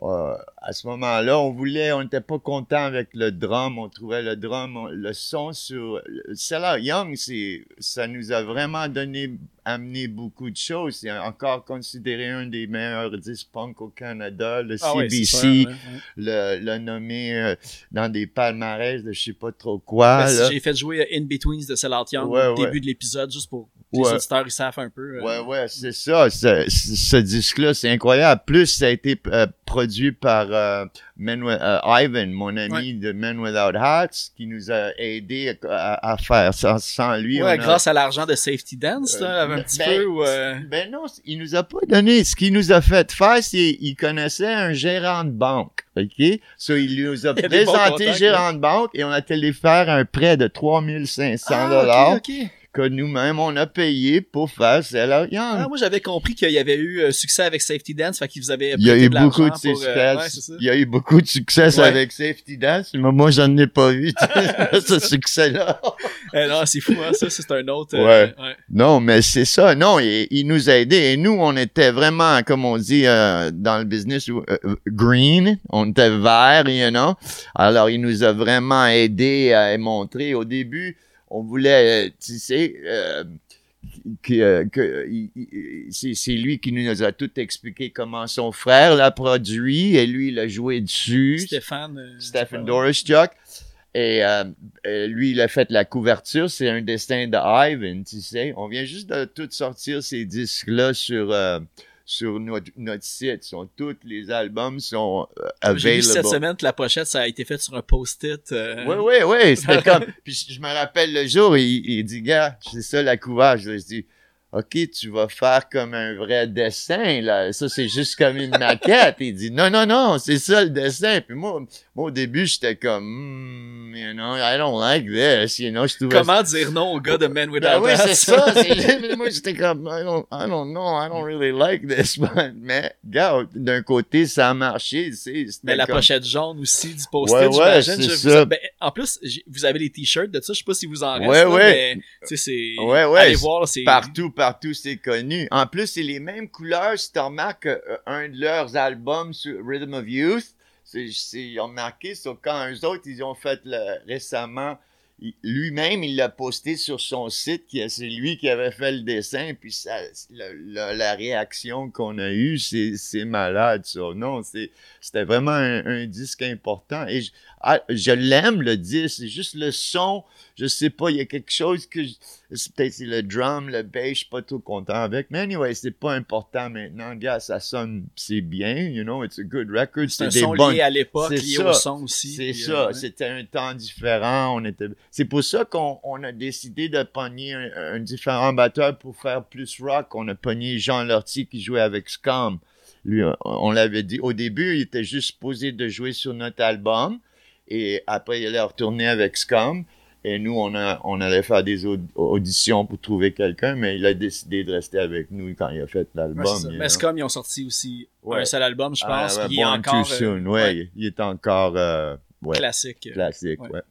euh, à ce moment-là, on voulait, on n'était pas content avec le drum. On trouvait le drum, le son sur Cella Young, c'est, ça nous a vraiment donné, amené beaucoup de choses. C'est encore considéré un des meilleurs disques punk au Canada. Le CBC ah Le, le nommé euh, dans des palmarès de je sais pas trop quoi. Ben, j'ai fait jouer In Betweens de Cella Young au début de l'épisode juste pour les auditeurs, ils savent un peu. Ouais, ouais, c'est ça. Ce, disque-là, c'est incroyable. Plus, ça a été produit par Ivan, mon ami de Men Without Hats, qui nous a aidé à, faire ça. Sans lui, ouais, grâce à l'argent de Safety Dance, là, un petit ben, peu. Ben non, il nous a pas donné. Ce qu'il nous a fait faire, c'est qu'il connaissait un gérant de banque. OK? So, il nous a présenté gérant de banque et on a allé faire un prêt de 3500 ah, dollars que nous-mêmes, on a payé pour faire celle Young. Ah, moi, j'avais compris qu'il y avait eu euh, succès avec Safety Dance, fait qu'ils vous avaient Il y a eu beaucoup de succès. Euh, il y a eu beaucoup de succès avec Safety Dance, mais moi, j'en ai pas eu, ce succès-là. eh non, c'est fou, hein, ça, c'est un autre. Euh, ouais. Non, mais c'est ça. Non, il, il, nous a aidés. Et nous, on était vraiment, comme on dit, dans le business, green. On était vert, you know. Alors, il nous a vraiment aidés à montrer au début, on voulait, euh, tu sais, euh, que, euh, c'est lui qui nous a tout expliqué comment son frère l'a produit et lui il a joué dessus. Stéphane. Stéphane Chuck. Et lui, il a fait la couverture. C'est un destin de Ivan, tu sais. On vient juste de tout sortir ces disques-là sur sur notre, site. Sont, tous les albums sont euh, available. Cette semaine que la pochette, ça a été fait sur un post-it. Oui, oui, oui. C'était comme... Puis je me rappelle le jour, il, il dit, gars, c'est ça la couverture. Je dis, OK, tu vas faire comme un vrai dessin, là. Ça, c'est juste comme une maquette. il dit, non, non, non, c'est ça le dessin. Puis moi, moi au début, j'étais comme, hmm, you know, I don't like this, you know. Je Comment dire non au gars de Men Without ben Oui, c'est ça. moi, j'étais comme, I don't, I don't know, I don't really like this. Mais, gars, d'un côté, ça a marché, tu Mais la pochette jaune aussi du post-it, ouais, ouais, j'imagine. ça. Ben, en plus, vous avez les t-shirts de ça. Je sais pas si vous en reste, ouais, ouais. mais, tu sais, c'est, ouais, ouais. allez voir, c'est... Partout, partout, c'est connu. En plus, c'est les mêmes couleurs. Si tu remarques euh, un de leurs albums sur Rhythm of Youth, c'est, ils ont marqué sur quand eux autres, ils ont fait récemment lui-même, il l'a posté sur son site, c'est lui qui avait fait le dessin, puis la réaction qu'on a eue, c'est malade, ça. Non, c'était vraiment un, disque important. Et je, ah, je l'aime, le disque, c'est juste le son, je sais pas, il y a quelque chose que, peut-être c'est le drum, le bass, je suis pas tout content avec, mais anyway, c'est pas important maintenant, gars, ça sonne, c'est bien, you know, it's a good record. C'est un son lié à l'époque, lié au son aussi. C'est ça, euh, c'était un temps différent, on était, c'est pour ça qu'on on a décidé de pogner un, différent batteur pour faire plus rock, on a pogné Jean Lortie qui jouait avec Scum. Lui, on l'avait dit, au début, il était juste posé de jouer sur notre album, et après, il allait retourner avec Scum. Et nous, on, a, on allait faire des auditions pour trouver quelqu'un, mais il a décidé de rester avec nous quand il a fait l'album. mais c'est comme ils ont sorti aussi un seul album, je pense. Ah, il, est encore, euh, ouais, il est encore. Euh, classique. Classique, ouais.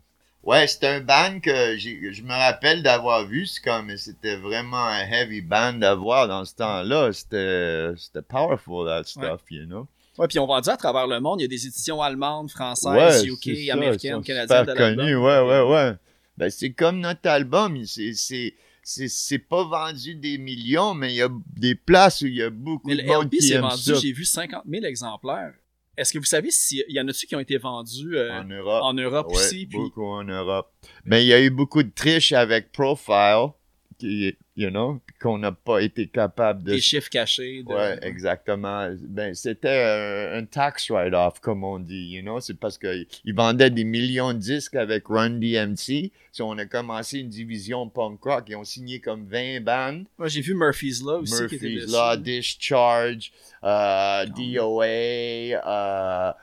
Ouais, c'était un band que je me rappelle d'avoir vu. C'est comme, c'était vraiment un heavy band d'avoir dans ce temps-là. C'était powerful, that stuff, you know. Ouais, puis on dire à travers le monde, il y a des éditions allemandes, françaises, UK, américaines, canadiennes. Super connu, ouais, ouais, ouais ben, c'est comme notre album. C'est, c'est, pas vendu des millions, mais il y a des places où il y a beaucoup de monde qui aime vendu, J'ai vu 50 000 exemplaires. Est-ce que vous savez s'il y en a-tu qui ont été vendus euh, en Europe, en Europe aussi? Beaucoup en Europe. Mais il y a eu beaucoup de triches avec Profile, qui, you know, qu'on n'a pas été capable de... Des chiffres cachés. De... Ouais, exactement. Ben, c'était un, tax write-off, comme on dit, you know, c'est parce qu'ils vendaient des millions de disques avec Run DMC. So, on a commencé une division punk rock. Ils ont signé comme 20 bandes. Moi, j'ai vu Murphy's Law aussi. Murphy's Law, Discharge, uh, DOA, uh,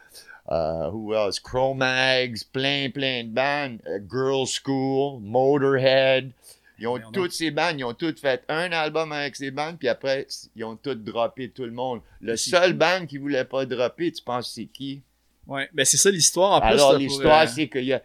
Uh, who else? Chromags, plein, plein de bandes. Uh, Girl School, Motorhead. Ils ont toutes ces bandes, ils ont toutes fait un album avec ces bandes, puis après, ils ont toutes droppé tout le monde. Le seul band qui voulait pas dropper, tu penses c'est qui? Ouais, ben c'est ça l'histoire en plus. Alors, l'histoire, euh, c'est qu'il y a.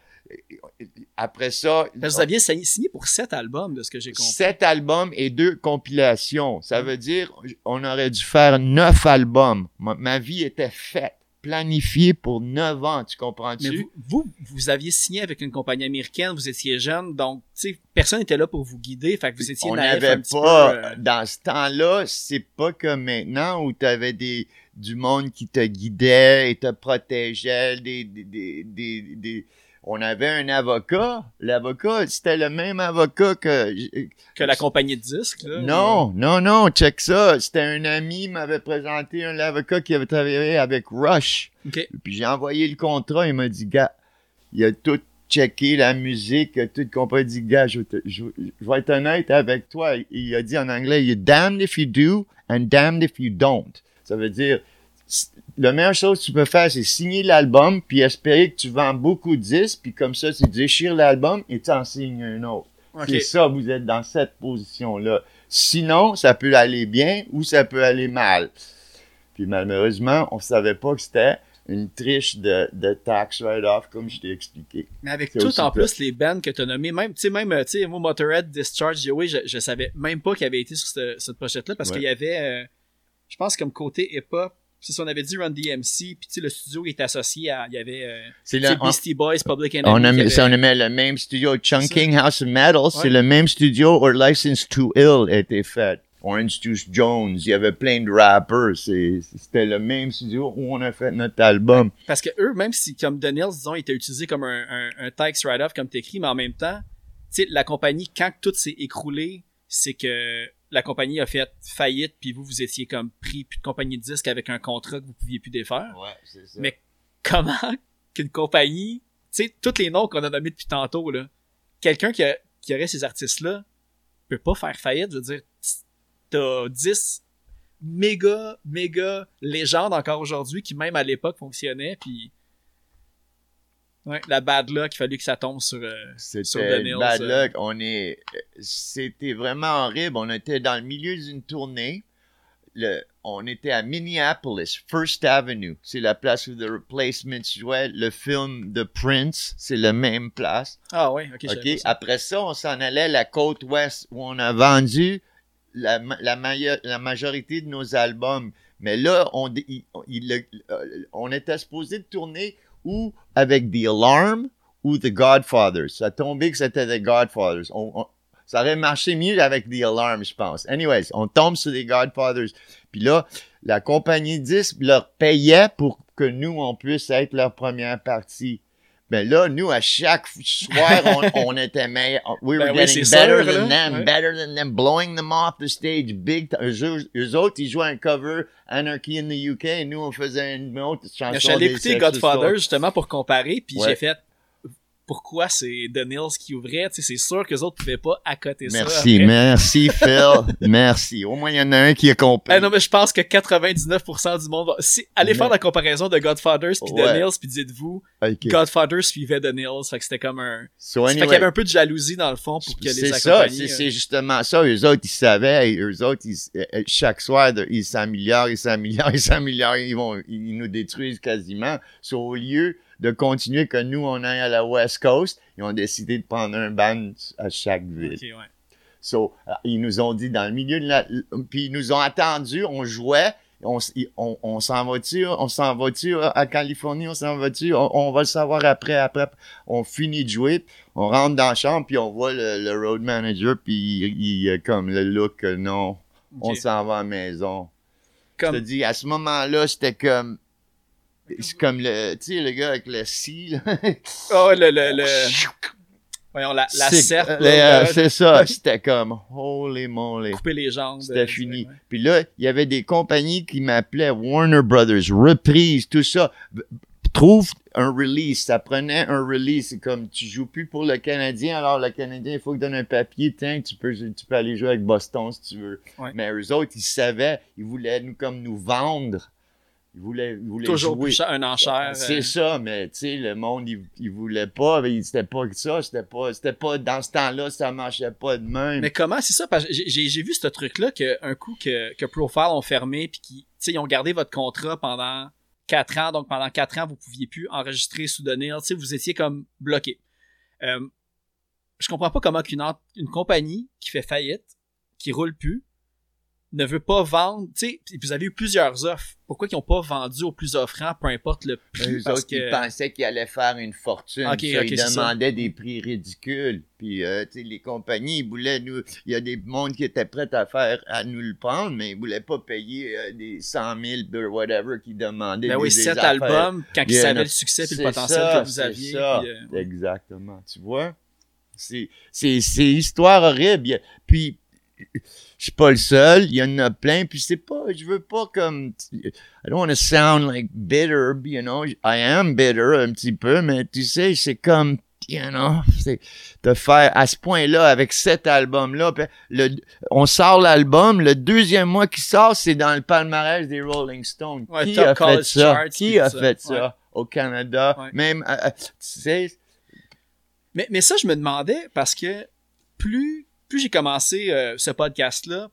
Après ça. Parce que vous aviez signé pour sept albums, de ce que j'ai compris. Sept albums et deux compilations. Ça veut dire, on aurait dû faire neuf albums. ma vie était faite planifié pour 9 ans, tu comprends-tu? Mais vous, vous, aviez signé avec une compagnie américaine, vous étiez jeune, donc, tu sais, personne n'était là pour vous guider, fait que vous étiez On n'avait pas, euh, dans ce temps-là, c'est pas comme maintenant où tu avais des, du monde qui te guidait et te protégeait, des, des, des, des on avait un avocat. L'avocat, c'était le même avocat que... Que la compagnie de disques, Non, non, non, check ça. C'était un ami m'avait présenté un avocat qui avait travaillé avec Rush. Okay. Puis j'ai envoyé le contrat, il m'a dit, gars, il a tout checké, la musique, tout compris. dit, gars, je, je, vais être honnête avec toi. Il a dit en anglais, you're damned if you do and damned if you don't. Ça veut dire, la meilleure chose que tu peux faire, c'est signer l'album, puis espérer que tu vends beaucoup de disques, puis comme ça, tu déchires l'album et tu en signes un autre. C'est ça, vous êtes dans cette position-là. Sinon, ça peut aller bien ou ça peut aller mal. Puis malheureusement, on savait pas que c'était une triche de, de tax write-off, comme je t'ai expliqué. Mais avec tout en plus les bands que tu as nommées, même, tu sais, même, tu sais, moi, Motorhead, Discharge, oui, je, je savais même pas qu'il avait été sur cette, cette pochette-là parce qu'il y avait, euh, je pense, comme côté hip-hop, c'est ça, on avait dit Run DMC, puis le studio est associé à, il y avait euh, Beastie Boys, Public Enemy. On a, ça, on a le même studio, Chunking House of Metal, c'est le même studio où License to Ill a été fait. Orange Juice Jones, il y avait plein de rappers, c'était le même studio où on a fait notre album. Parce que eux, même si comme Daniels, disons, était utilisé comme un, un, un tax write-off comme t'écris, mais en même temps, tu sais, la compagnie, quand tout s'est écroulé, c'est que la compagnie a fait faillite, puis vous, vous étiez comme pris plus de compagnie de disques avec un contrat que vous pouviez plus défaire. Ouais, c'est ça. Mais comment qu'une compagnie, tu sais, tous les noms qu'on a nommés depuis tantôt, là, quelqu'un qui, qui aurait ces artistes-là peut pas faire faillite? Je veux dire, t'as 10 méga, méga légendes encore aujourd'hui qui, même à l'époque, fonctionnaient, puis Ouais, la bad luck, il fallait que ça tombe sur, euh, sur Daniels. Bad euh. luck, on est, c'était vraiment horrible. On était dans le milieu d'une tournée. Le, on était à Minneapolis, First Avenue. C'est la place où The Replacements jouait. Le film de Prince, c'est la même place. Ah oui, ok. Ok? Après ça, on s'en allait à la côte ouest où on a vendu la, la, la majorité de nos albums. Mais là, on, il, euh, on était supposé de tourner ou avec The Alarm ou The Godfathers. Ça tombé que c'était The Godfathers. ça aurait marché mieux avec The Alarm, je pense. Anyways, on tombe sur The Godfathers. Puis là, la compagnie 10 leur payait pour que nous, on puisse être leur première partie. Mais là, nous, à chaque soir, on, on était meilleurs. We were ben getting better than them, better than them, blowing them off the stage, big. Eux, eux, autres, ils jouaient un cover Anarchy in the UK, et nous, on faisait une autre chanson. J'allais écouter Godfather, justement, pour comparer, puis j'ai fait, pourquoi c'est Nils qui ouvrait. C'est sûr que les autres pouvaient pas accoter ça. Merci, merci Phil. merci. Au moins, il y en a un qui a compris. Eh non, mais je pense que 99% du monde va... Si, allez faire la comparaison de Godfathers puis The Nils puis dites-vous, Godfather suivait The Nils. Fait que c'était comme un... So fait qu'il y avait un peu de jalousie dans le fond pour que les. C'est ça, c'est justement ça. Eux autres, ils savaient. Eux autres, ils, euh, euh, chaque soir, ils s'améliorent, ils s'améliorent, ils s'améliorent. Ils vont, ils nous détruisent quasiment. So, au lieu de continuer que nous, on aille à la West Coast. Ils ont décidé de prendre un band à chaque ville. So, euh, ils nous ont dit dans le milieu de la... Puis ils nous ont attendu, on jouait, on, on, s'en va-tu, on s'en va-tu à Californie, on s'en va-tu, on, va le savoir après, après, on finit de jouer, on rentre dans la chambre, puis on voit le, road manager, puis il, a comme le look, non, on s'en va à la maison. Comme... Je te dis, à ce moment-là, c'était comme, c'est comme le, tu sais, le gars avec le si, là. oh, le, le, le... Voyons, la, la serpe. Euh, c'est ça, c'était comme, holy moly. Couper les jambes. C'était euh, fini. Puis là, il y avait des compagnies qui m'appelaient Warner Brothers, Reprise, tout ça. Trouve un release. Ça prenait un release. C'est comme, tu joues plus pour le Canadien, alors le Canadien, il faut que tu donnes un papier. Tiens, tu peux, tu peux aller jouer avec Boston si tu veux. Mais eux autres, ils savaient, ils voulaient nous, comme nous vendre il voulait, Toujours jouer. un enchère. C'est euh. ça, mais tu sais, le monde, il, il voulait pas, c'était pas ça, c'était pas, c'était pas, dans ce temps-là, ça marchait pas de même. Mais comment, c'est ça, parce que j'ai vu ce truc-là, qu'un coup que, que Profile ont fermé, puis qu'ils, ils ont gardé votre contrat pendant quatre ans, donc pendant quatre ans, vous pouviez plus enregistrer données, tu sais, vous étiez comme bloqué. Euh, je comprends pas comment qu'une une compagnie qui fait faillite, qui roule plus, ne veut pas vendre, tu sais, vous avez eu plusieurs offres. Pourquoi ils n'ont pas vendu au plus offrant, peu importe le prix? Eux parce qu'ils pensaient qu'ils allaient faire une fortune. ils demandaient des prix ridicules. Puis, euh, tu sais, les compagnies, ils voulaient nous... Il y a des mondes qui étaient prêts à faire, à nous le prendre, mais ils voulaient pas payer euh, des 100 000 whatever qu'ils demandaient. Ben oui, cet album, quand ils savaient le succès et le potentiel que vous aviez. Ça. Euh, Exactement. Tu vois? C'est, c'est, c'est histoire horrible. Puis, je suis pas le seul, il y en a plein, puis c'est pas, je veux pas comme, I don't want to sound like bitter, you know, I am bitter un petit peu, mais tu sais, c'est comme, you know, c'est de faire à ce point-là avec cet album-là, le, on sort l'album, le deuxième mois qui sort, c'est dans le palmarès des Rolling Stones. qui, a fait ça? qui a fait ça? au Canada? Même, euh, euh, tu sais. Mais, mais ça, je me demandais, parce que plus plus j'ai commencé euh, ce podcast-là,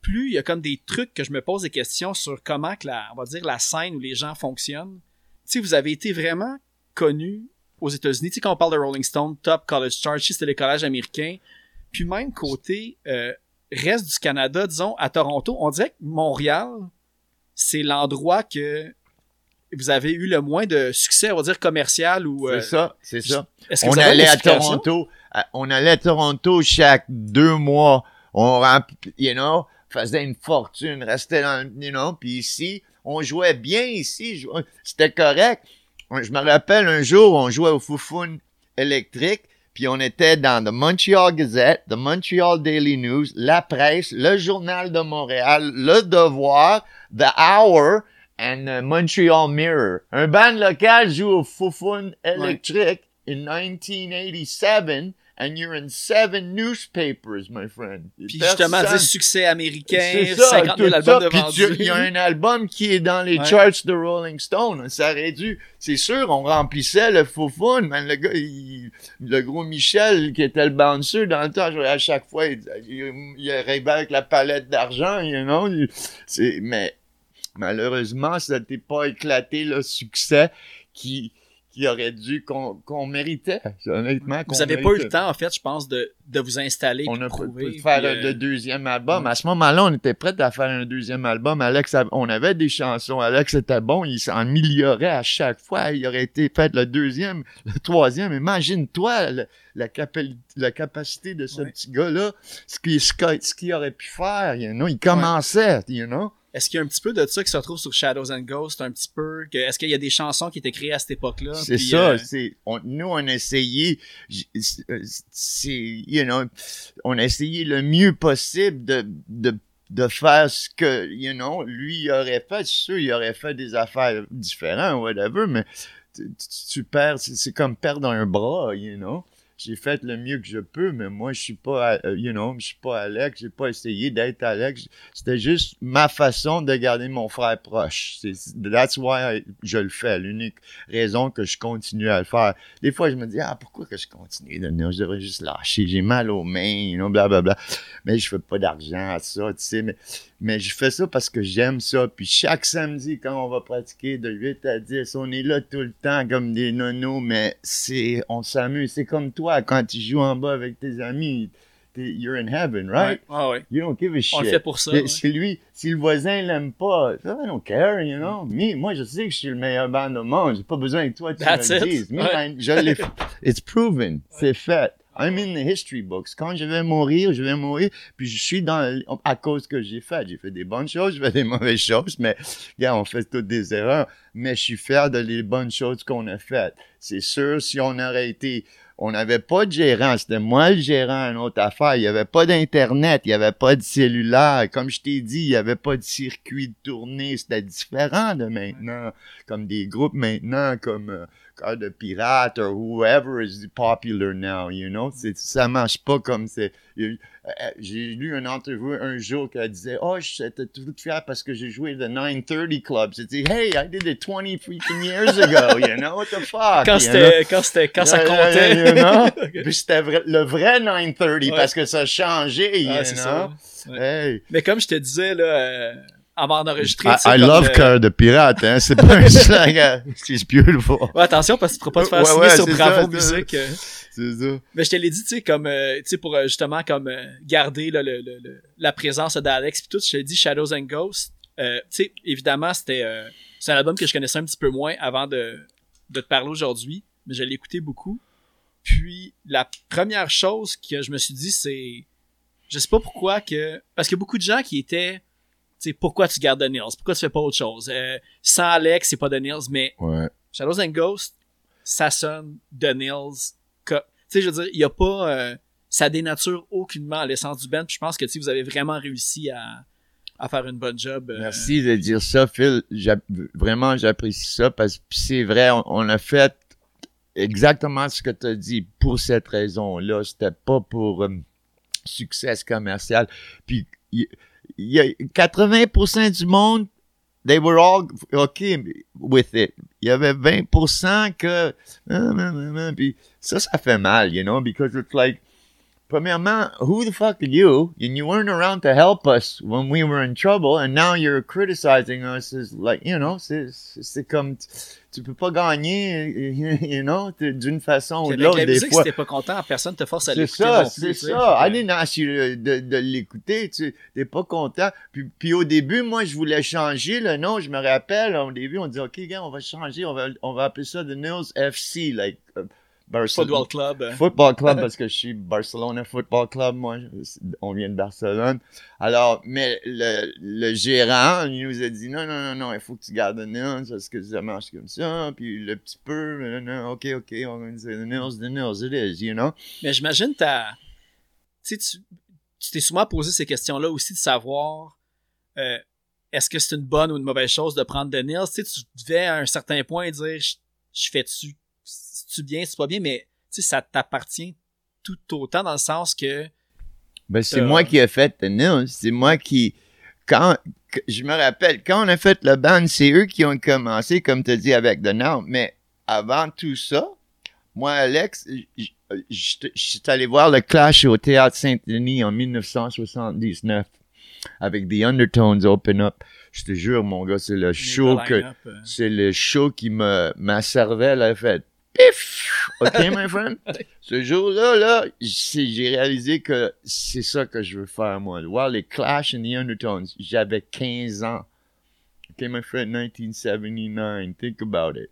plus il y a comme des trucs que je me pose des questions sur comment que la, on va dire, la scène où les gens fonctionnent. Tu sais, vous avez été vraiment connu aux États-Unis. Tu sais, quand on parle de Rolling Stone, Top College Chart, c'était les collèges américains. Puis même côté euh, reste du Canada, disons, à Toronto, on dirait que Montréal, c'est l'endroit que vous avez eu le moins de succès, on va dire, commercial ou... c'est euh, ça, c'est ça. On allait à Toronto, on allait à Toronto chaque deux mois, on you know, faisait une fortune, restait dans, you know, puis ici, on jouait bien ici, c'était correct. Je me rappelle un jour, on jouait au Foufoune électrique, puis on était dans The Montreal Gazette, The Montreal Daily News, La Presse, Le Journal de Montréal, Le Devoir, The Hour, and the Montreal Mirror. Un band local joue au Foufoune électrique in 1987 and you're in seven newspapers, my friend. Puis justement, des succès américain, ça, 50 000 albums de vendus. Il y a un album qui est dans les charts de Rolling Stone. Ça aurait dû, c'est sûr, on remplissait le foufoune, mais le gars, le gros Michel, qui était le bouncer dans le temps, à chaque fois, il, il, il arrivait avec la palette d'argent, you know. C'est, mais, malheureusement, ça n'était pas éclaté le succès qui, qui aurait dû qu'on méritait, honnêtement. Vous n'avez pas eu le temps, en fait, je pense, de, de vous installer. On a pu faire le deuxième album. À ce moment-là, on était prêt à faire un deuxième album. Alex, on avait des chansons. Alex était bon, il s'améliorait à chaque fois. Il aurait été fait le deuxième, le troisième. Imagine-toi la, la, capacité de ce petit gars-là, ce qu'il ce aurait pu faire. You know? Il commençait, you know. Est-ce qu'il y a un petit peu de ça qui se retrouve sur Shadows and Ghosts, un petit peu? est-ce qu'il y a des chansons qui étaient créées à cette époque-là? C'est ça. Euh, c'est, nous, on a essayé, c'est, you know, on a essayé le mieux possible de, de, de faire ce que, you know, lui aurait fait. C'est sûr, il aurait fait des affaires différentes, whatever, mais tu, tu perds, c'est comme perdre un bras, you know j'ai fait le mieux que je peux, mais moi, je suis pas, euh, you know, je suis pas Alex, j'ai pas essayé d'être Alex. C'était juste ma façon de garder mon frère proche. C'est, that's why je le fais. L'unique raison que je continue à le faire. Des fois, je me dis, ah, pourquoi que je continue de venir? Je devrais juste lâcher. J'ai mal aux mains, you know, blablabla. Mais je fais pas d'argent à ça, tu sais, mais mais je fais ça parce que j'aime ça. Puis chaque samedi, quand on va pratiquer de 8 à 10, on est là tout le temps comme des nonos, mais c'est, on s'amuse. C'est comme toi, quand tu joues en bas avec tes amis, you're in heaven, right? Ah ouais. You don't give a shit. On le fait pour ça. Si lui, si le voisin l'aime pas, I don't care, you know? moi, je sais que je suis le meilleur band au monde. J'ai pas besoin que toi tu That's me le dises. je l'ai, it's proven. C'est fait. I'm in the history books. Quand je vais mourir, je vais mourir. Puis je suis dans à cause que j'ai fait. J'ai fait des bonnes choses, j'ai fait des mauvaises choses, mais regarde, on fait toutes des erreurs. Mais je suis fier de les bonnes choses qu'on a faites. C'est sûr, si on aurait été on n'avait pas de gérant, c'était moi le gérant une autre affaire. Il n'y avait pas d'Internet, il n'y avait pas de cellulaire. Comme je t'ai dit, il n'y avait pas de circuit de tournée. C'était différent de maintenant. Comme des groupes maintenant, comme euh, Cœur de Pirate ou whoever is popular now, you know? Ça marche pas comme c'est. Euh, j'ai lu une entrevue un jour qui disait Oh, j'étais tout fier parce que j'ai joué le 930 Club. C'était Hey, I did it 20 freaking years ago, you know, what the fuck. Quand c'était, quand c'était, quand ça comptait. you know? Puis c'était le vrai 930 parce que ça a changé, you know? Hey. Mais comme je te disais, là, euh, avant d'enregistrer. I, I love cœur de pirate, hein. C'est pas un slang. C'est beautiful. Ouais, attention, parce que tu pourras pas te faire signer sur Bravo Musique. Euh. C'est ça. Mais je te l'ai dit, tu sais, comme, euh, tu sais, pour euh, justement, comme, garder le, le, la présence d'Alex puis tout, je t'ai dit Shadows and Ghosts. tu sais, évidemment, c'était, c'est un album que je connaissais un petit peu moins avant de, de te parler aujourd'hui, mais je l'ai écouté beaucoup. Puis, la première chose que je me suis dit, c'est, je sais pas pourquoi que, parce qu'il y a beaucoup de gens qui étaient, sais, pourquoi tu gardes Nils? Pourquoi tu fais pas autre chose? Euh, sans Alex, c'est pas Nils, mais Shadows and Ghosts, ça sonne Nils. Tu sais, je veux dire, il y a pas... Euh, ça dénature aucunement l'essence du band. Puis je pense que vous avez vraiment réussi à, à faire une bonne job. Euh. Merci de dire ça, Phil. Vraiment, j'apprécie ça parce que c'est vrai, on, a fait exactement ce que tu as dit pour cette raison-là. C'était pas pour succès commercial. Puis y a 80% du monde, they were all okay with it. Il y avait 20% que, puis ça, ça fait mal, you know, because it's like, premièrement, who the fuck are you? And you weren't around to help us when we were in trouble, and now you're criticizing us as like, you know, c'est comme, tu peux pas gagner, you know, d'une façon ou de l'autre. des fois. si t'es pas content, personne te force à l'écouter. C'est ça, c'est ça. Allez, non, de, de l'écouter, tu t'es pas content. Puis, puis au début, moi, je voulais changer le nom. Je me rappelle, au début, on dit, OK, gars, on va changer, on va, on va appeler ça The News FC, like, uh, Football Club. Football Club, parce que je suis Barcelona Football Club, moi. On vient de Barcelone. Alors, mais le, le gérant, il nous a dit, non, non, non, non, il faut que tu gardes le Nils, parce que ça marche comme ça. Puis le petit peu, non, non, OK, OK, on va dire the Nils, the Nils, it is, you know. Mais j'imagine, t'as, tu sais, tu t'es souvent posé ces questions-là aussi de savoir, euh, est-ce que c'est une bonne ou une mauvaise chose de prendre de Nils? Tu sais, tu devais à un certain point dire, je, je fais-tu tu bien, c'est pas bien, mais ça t'appartient tout autant dans le sens que. Ben, c'est moi qui ai fait non, c'est moi qui. Quand, je me rappelle, quand on a fait le band, c'est eux qui ont commencé, comme tu dis, avec The Now. Mais avant tout ça, moi, Alex, je suis allé voir le Clash au Théâtre Saint-Denis en 1979 avec The Undertones Open Up. Je te jure, mon gars, c'est le show que, euh. c'est le show qui me, ma cervelle a fait pif! OK, my friend? Ce jour-là, là, j'ai réalisé que c'est ça que je veux faire, moi. Voir les Clash and the Undertones. J'avais 15 ans. OK, my friend, 1979. Think about it.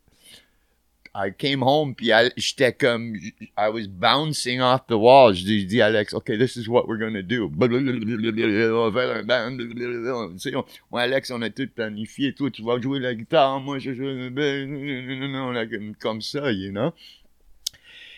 I came home, puis j'étais comme, I was bouncing off the wall. Je dis, dis Alex, OK, this is what we're gonna do. On faire Alex, on a tout planifié. Toi, tu vas jouer la guitare. Je you know.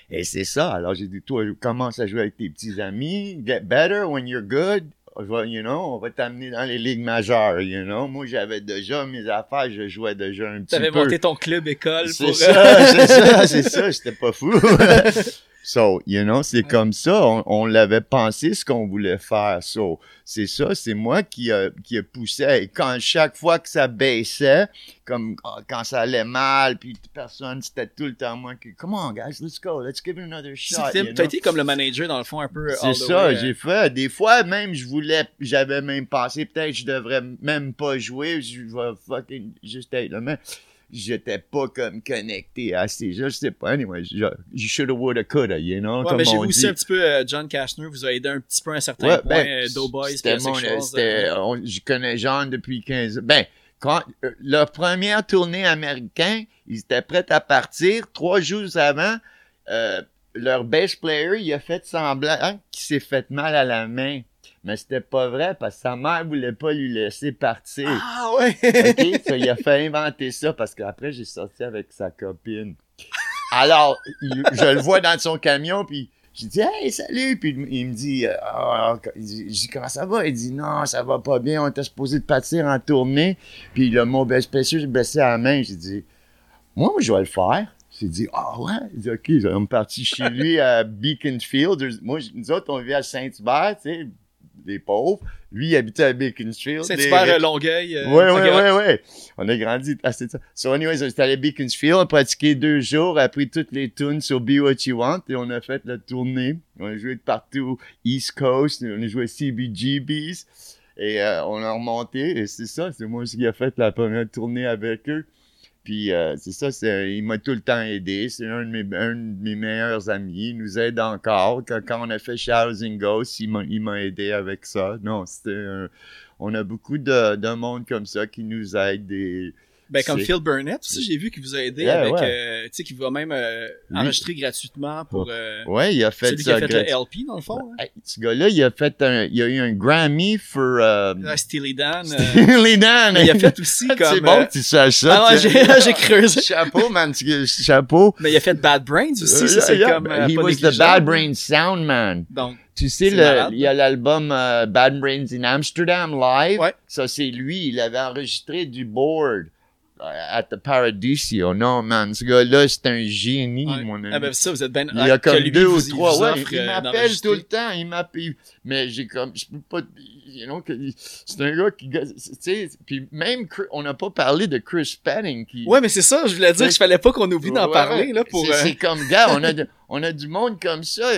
Et c'est ça. Alors, j'ai dit, toi, commence à jouer avec tes petits amis. Get better when you're good you know, on va t'amener dans les ligues majeures, you know. Moi, j'avais déjà mes affaires, je jouais déjà un petit peu. T'avais monté ton club école pour... C'est ça, c'est ça, c'est ça, j'étais pas fou. So, you know, c'est comme ça. On, l'avait pensé ce qu'on voulait faire. So, c'est ça, c'est moi qui a, qui a poussé. Et quand chaque fois que ça baissait, comme ah, quand ça allait mal, puis personne, c'était tout le temps moi qui, come on, guys, let's go, let's give it another shot. T'as été comme le manager dans le fond un peu. C'est ça, j'ai fait. Des fois, même, je voulais, j'avais même pensé, peut-être, je devrais même pas jouer, je vais fucking juste être là. Mais j'étais pas comme connecté à ces jeux. Je sais pas, anyway, je shoulda, woulda, coulda, you know. Ouais, mais j'ai aussi un petit peu euh, John Kashner vous a aidé un petit peu à un certain point, ben, euh, Doughboys, c'était mon, c'était, euh. je connais John depuis 15 ans. Ben, quand, leur première tournée américaine, ils étaient prêts à partir. Trois jours avant, leur bass player, il a fait semblant qu'il s'est fait mal à la main. Mais c'était pas vrai parce que sa mère voulait pas lui laisser partir. Ah ouais! OK? Ça, il a fait inventer ça parce qu'après, j'ai sorti avec sa copine. Alors, je le vois dans son camion, puis j'ai dit Hey, salut! Puis il me dit, ah, je dis comment ça va? Il dit non, ça va pas bien, on était supposé de partir en tournée. Puis le mot spécial, j'ai baissé la main, j'ai dit Moi, je vais le faire. J'ai dit, ah ouais? Il dit, OK, on est parti chez lui à Beaconfield. Moi, nous autres, on vit à Saint-Hubert, tu sais, des pauvres. Lui, il habitait à Beaconsfield. C'est super à Longueuil. Oui, oui, oui, oui. On a grandi à ça. So, anyways, on est allé à Beaconsfield, on a pratiqué deux jours, appris toutes les tunes sur Be What You Want, et on a fait la tournée. On a joué de partout, East Coast, on a joué CBGBs. Et euh, on a remonté, et c'est ça, c'est moi qui a fait la première tournée avec eux. Puis euh, c'est ça, il m'a tout le temps aidé. C'est un, de mes, meilleurs amis. Il nous aide encore. Quand, on a fait Housing Ghost, il m'a aidé avec ça. Non, c'était On a beaucoup de, de monde comme ça qui nous aide. Ben, comme Phil Burnett aussi, j'ai vu qu'il vous a aidé avec, euh, tu sais, qu'il va même euh, enregistrer gratuitement pour. Euh, ouais, il a fait celui qui a fait le LP dans le fond. Hein. ce gars-là, il a fait un, il a eu un Grammy pour. Euh, Steely Dan. Steely Dan. il a fait aussi comme. C'est bon que tu saches ça. Ah ouais, j'ai creusé. Chapeau, man, chapeau. Mais il a fait Bad Brains aussi, ça c'est comme. He was the Bad Brains sound man. Donc. Tu sais, le, il y a l'album Bad Brains in Amsterdam Live. Ouais. Ça, c'est lui. Il avait enregistré du board at the Paradiso. Non, man, ce gars-là, c'est un génie, mon ami. Ah ben ça, vous êtes bien... Il y a comme deux ou trois, ouais, il euh, m'appelle tout le temps, il m'appelle. Mais j'ai comme, je peux pas, you know, c'est un gars qui, tu sais, puis même, on n'a pas parlé de Chris Penning qui... Ouais, mais c'est ça, je voulais dire qu'il fallait pas qu'on oublie d'en parler, là, pour... C'est euh, comme, gars, on a, on a du monde comme ça.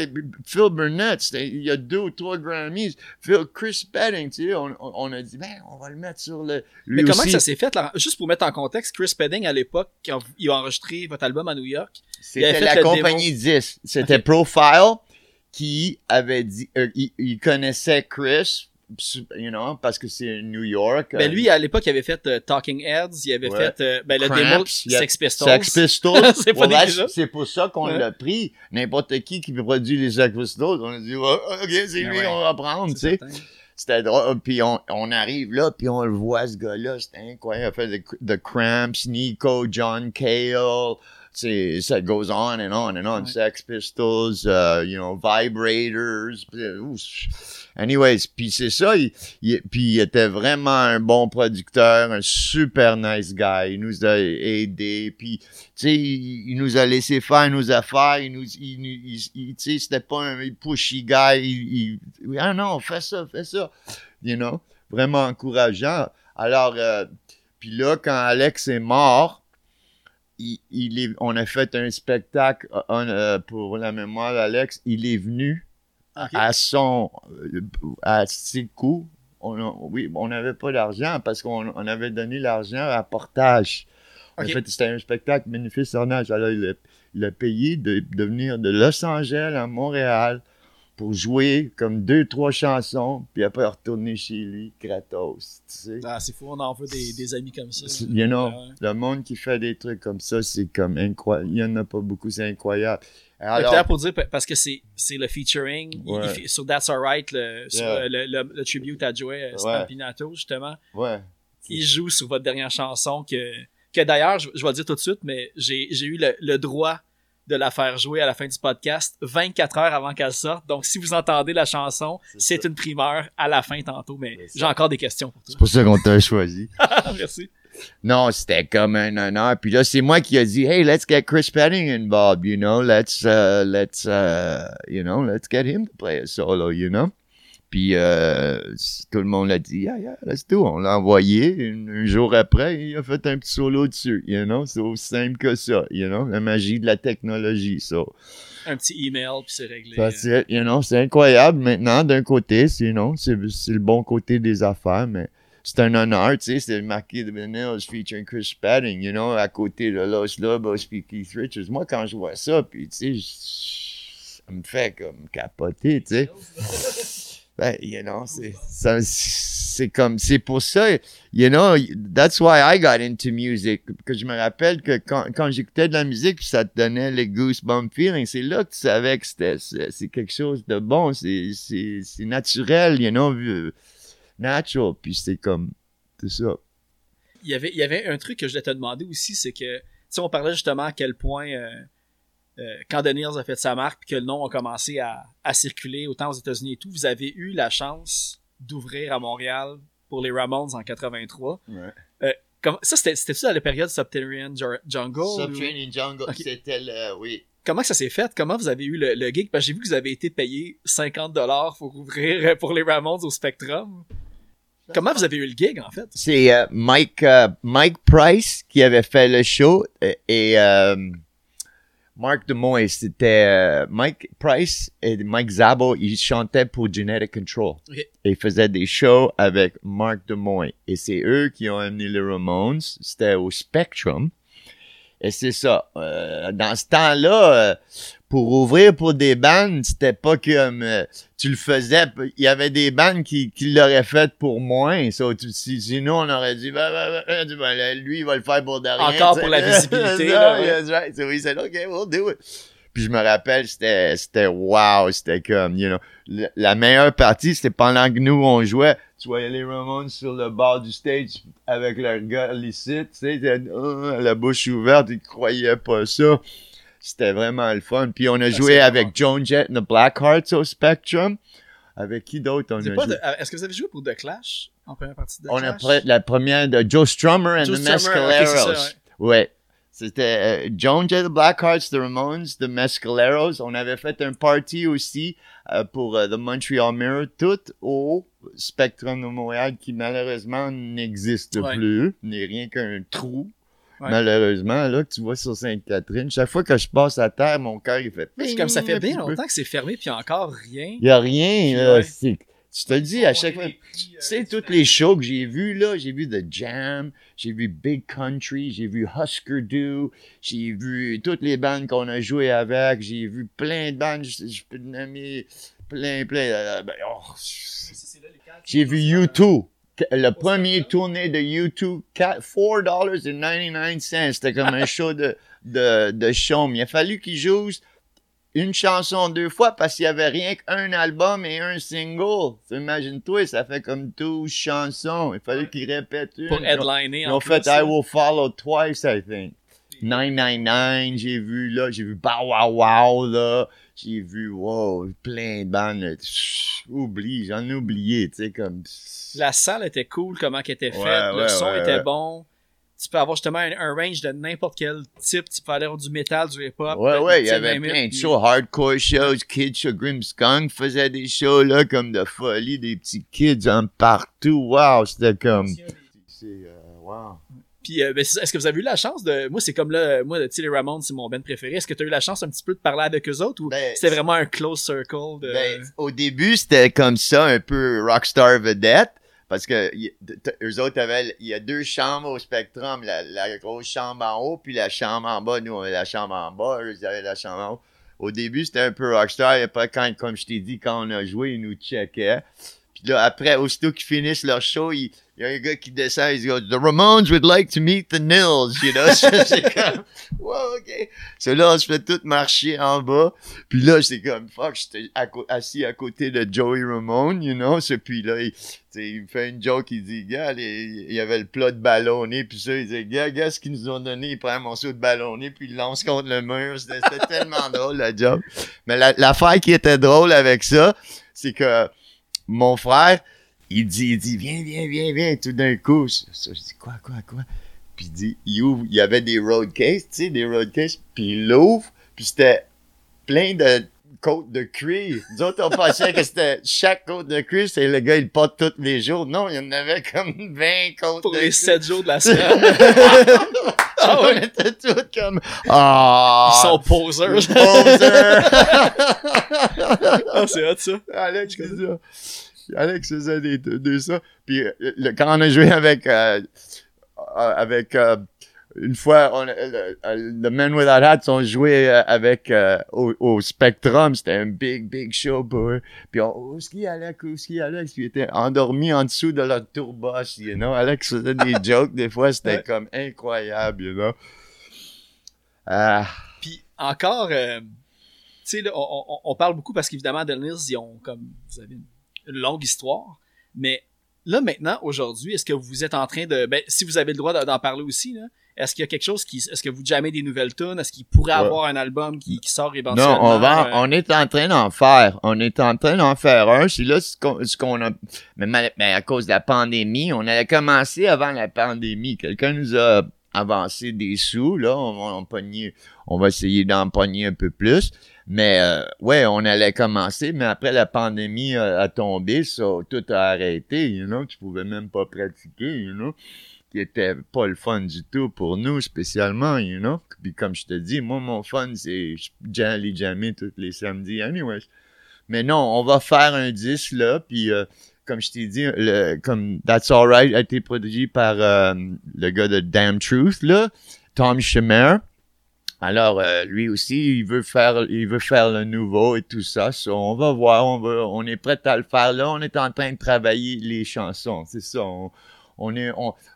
Phil Burnett, il y a deux ou trois Grammys. Phil, Chris Penning, tu sais, on, a dit, ben, on va le mettre sur le. Mais comment ça s'est fait? Là? Juste pour mettre en contexte, Chris Penning, à l'époque, quand il a enregistré votre album à New York, c'était la compagnie 10. C'était Profile qui avait dit, euh, il connaissait Chris you know, parce que c'est New York. Ben lui, à l'époque, il avait fait euh, Talking Heads, il avait fait euh, ben, le démo Sex Pistols. Sex Pistols. c'est pas C'est pour ça qu'on l'a pris. N'importe qui qui produit les Sex Pistols, on a dit, oh, ok, c'est ben lui, on va prendre, tu sais. C'était drôle. Puis on, on, arrive là, puis on le voit, ce gars-là. C'était incroyable. Il a fait The, Cramps, Nico, John Cale. Ça goes on and on and on. Sex Pistols, uh, you know, Vibrators. Anyways, puis c'est ça. Il, puis il était vraiment un bon producteur, un super nice guy. Il nous a aidé. Puis, tu sais, il, nous a laissé faire nos affaires. Il nous, il, tu sais, c'était pas un pushy guy. Il, ah non, fais ça, fais ça. You know, vraiment encourageant. Alors, euh, puis là, quand Alex est mort, il, est, on a fait un spectacle euh, euh, pour la mémoire d'Alex. Il est venu à son euh, à ses coûts. On oui, on n'avait pas d'argent parce qu'on on avait donné l'argent à portage. En fait, c'était un spectacle bénéfice Alors, il a, payé de, de, venir de Los Angeles à Montréal pour jouer comme deux, trois chansons, puis après retourner chez lui, gratos, tu sais. Ah, c'est fou, on en veut des, des, amis comme ça. You know, le monde qui fait des trucs comme ça, c'est comme incroyable. Il n'y en a pas beaucoup, c'est incroyable. Alors, pour dire, parce que c'est, le featuring sur That's Alright, le, sur le, le, tribute à Joey euh, Stampinato, justement. Ouais. Il joue sur votre dernière chanson que, que d'ailleurs, je, je vais le dire tout de suite, mais j'ai, j'ai eu le, le droit de la faire jouer à la fin du podcast 24 heures avant qu'elle sorte. Donc, si vous entendez la chanson, c'est une primeur à la fin tantôt, mais j'ai encore des questions pour toi. C'est pour ça qu'on t'a choisi. Merci. Non, c'était comme un honneur. Puis là, c'est moi qui a dit, hey, let's get Chris Penning involved, you know, let's, uh, let's, uh, you know, let's get him to play a solo, you know? Puis euh, tout le monde l'a dit, yeah, yeah, let's do. On l'a envoyé. Un, jour après, il a fait un petit solo dessus. You know, c'est aussi simple que ça. You know, la magie de la technologie, ça. Un petit email, puis c'est réglé. C'est, you know, c'est incroyable maintenant, d'un côté. C'est, c'est, le bon côté des affaires, mais c'est un honneur, tu sais. C'est marqué de Vanillas featuring Chris Padding, you know, à côté de Los Lobos puis Keith Richards. Moi, quand je vois ça, puis tu sais, ça me fait comme capoter, tu sais. Ben, you know, c'est, comme, c'est pour ça, you know, that's why I got into music. Que je me rappelle que quand, quand j'écoutais de la musique, ça te donnait les goosebumps feelings. C'est là que tu savais que c'était, c'est, quelque chose de bon. C'est, naturel, you know, natural. Puis c'est comme, c'est ça. Il y avait, il y avait un truc que je voulais te demander aussi, c'est que, tu sais, on parlait justement à quel point, euh, quand Daniels a fait sa marque puis que le nom a commencé à, circuler autant aux États-Unis et tout, vous avez eu la chance d'ouvrir à Montréal pour les Ramones en 83. Ouais. Euh, ça, c'était-tu à la période Subterranean Jungle? Subterranean Jungle, c'était le... Oui. Comment ça s'est fait? Comment vous avez eu le, le gig? Parce que j'ai vu que vous avez été payé 50$ pour ouvrir pour les Ramones au Spectrum. Comment vous avez eu le gig, en fait? C'est euh, Mike, Mike Price qui avait fait le show et Mark DeMoy, c'était euh, Mike Price et Mike Zabo, ils chantaient pour Genetic Control. Et ils faisaient des shows avec Mark DeMoy. Et c'est eux qui ont amené les Ramones. C'était au Spectrum. Et c'est ça. Euh, dans ce temps-là, euh, pour ouvrir pour des bandes, c'était pas comme euh, tu le faisais. Il y avait des bandes qui, qui l'auraient fait pour moins. Ça, sinon, on aurait dit, ben, ben, ben lui, il va le faire pour derrière. Encore pour la visibilité. là, right. so we said, OK, we'll do it. Puis je me rappelle, c'était, c'était wow, c'était comme, you know, la meilleure partie, c'était pendant que nous, on jouait, tu voyais les Ramones sur le bord du stage avec leur gars ici, tu sais, euh, la bouche ouverte, ils croyaient pas ça. C'était vraiment le fun. Puis on a joué avec Joan Jett and the Blackhearts au Spectrum. Avec qui d'autre on a joué? Euh, est-ce que vous avez joué pour The Clash en première partie de The on Clash? On a la première de Joe Strummer and the Mescaleros. ouais. C'était euh, Joan Jett, The Blackhearts, The Ramones, The Mescaleros. On avait fait un party aussi euh, pour The Montreal Mirror, tout au Spectrum de Montréal qui malheureusement n'existe plus, n'est rien qu'un trou. Malheureusement, là, que tu vois sur Sainte-Catherine, chaque fois que je passe à terre, mon cœur, il fait. C'est comme ça fait bien longtemps que c'est fermé, puis encore rien. Il n'y a rien, là. Tu te le dis à chaque fois. Tu sais, toutes les shows que j'ai vues, là, j'ai vu The Jam, j'ai vu Big Country, j'ai vu Husker Du, j'ai vu toutes les bandes qu'on a jouées avec, j'ai vu plein de bandes, je, peux te nommer plein, plein. Euh, ben, oh, j'ai vu U2 le premier tournée de YouTube, $4.99. C'était comme un show de, de, de show. Mais il a fallu qu'ils jouent une chanson deux fois parce qu'il y avait rien qu'un album et un single. Imagine-toi, ça fait comme 12 chansons. Il fallait qu'ils répètent une. Pour headliner. Ils ont fait I Will Follow Twice, I think. 999, j'ai vu là, j'ai vu Bow Wow Wow là, j'ai vu wow, plein de bandes. Oublie, j'en ai oublié, tu sais comme la salle était cool, comment qu'elle était faite, le son était bon. Tu peux avoir justement un, range de n'importe quel type. Tu peux aller avoir du métal, du hip-hop. Ouais, ouais, il y avait plein de shows, hardcore shows, kids shows, Grimskunk faisait des shows là comme de folie, des petits kids en partout. Wow, c'était comme. C'est, euh, wow. Puis, euh, ben, est-ce que vous avez eu la chance de. Moi, c'est comme là, moi, tu sais, les Ramones, c'est mon band préféré. Est-ce que tu as eu la chance un petit peu de parler avec eux autres ou ben, c'était vraiment un close circle? De... Ben, au début, c'était comme ça, un peu rockstar vedette. Parce que eux autres avaient, il y a deux chambres au Spectrum, la, grosse chambre en haut, puis la chambre en bas. Nous, on avait la chambre en bas, eux, ils avaient la chambre en haut. Au début, c'était un peu rockstar. Et après, quand, comme je t'ai dit, quand on a joué, ils nous checkaient. Puis là, après, aussitôt qu'ils finissent leur show, il y a un gars qui descend, il dit The Ramones would like to meet the Nils, you know? c'est comme, wow, ok. C'est là, on se fait tout marcher en bas. Puis là, c'est comme, fuck, j'étais assis à côté de Joey Ramone, you know? Puis là, il, il me fait une joke, il dit, gars, il, y avait le plat de ballonné, puis ça, il dit, gars, gars, ce qu'ils nous ont donné, il prend un morceau de ballonné, puis il lance contre le mur. C'était tellement drôle, la joke. Mais l'affaire qui était drôle avec ça, c'est que mon frère, il dit, il dit, viens, viens, viens, viens, tout d'un coup. je dis, quoi, quoi, quoi? Puis il dit, il ouvre, il y avait des road cases, tu sais, des road cases, puis il l'ouvre, puis c'était plein de côtes de cuir. Nous autres, on pensait que c'était chaque côte de cuir, c'est le gars, il porte tous les jours. Non, il y en avait comme 20 côtes Pour les 7 jours de la semaine. ah ouais. On était tous comme, ah. Ils sont poseurs. Poseurs. ah, c'est hot, ça. Alex, c'est ça. Alex faisait des, des ça. Puis le, quand on a joué avec, euh, euh avec euh, une fois, on, le, le Men Without Hats ont joué euh, avec au, au, Spectrum. C'était un big, big show pour eux. Puis on, où est-ce qu'il Alex, où est-ce qu'il Alex? Puis il était endormi en dessous de leur tourbus, you know. Alex faisait des jokes des fois. C'était comme incroyable, you know. Ah. Puis encore, tu sais, on, on, on, parle beaucoup parce qu'évidemment, Dennis, ils ont comme, vous avez une une longue histoire. Mais là, maintenant, aujourd'hui, est-ce que vous êtes en train de. Ben, si vous avez le droit d'en parler aussi, là, est-ce qu'il y a quelque chose qui. Est-ce que vous jamais des nouvelles tunes? Est-ce qu'il pourrait avoir un album qui, sort éventuellement? Non, on, va, euh? on est en train d'en faire. On est en train d'en faire un. C'est là ce qu'on, a. Mais, mais, à cause de la pandémie, on avait commencé avant la pandémie. Quelqu'un nous a avancé des sous. Là, on, on, on va essayer d'en pogner un peu plus. Mais euh, ouais, on allait commencer, mais après la pandémie a, tombé, ça, tout a arrêté, you know, tu pouvais même pas pratiquer, you know. Qui était pas le fun du tout pour nous spécialement, you know? Puis comme je te dis, moi mon fun c'est les jammer tous les samedis, anyways. Mais non, on va faire un disque là, puis euh, comme je t'ai dit, comme That's Alright a été produit par euh, le gars de Damn Truth là, Tom Schemer. Alors euh, lui aussi, il veut faire, il veut faire le nouveau et tout ça. on va voir, on va, on est prêt à le faire là. On est en train de travailler les chansons, c'est ça. On, est,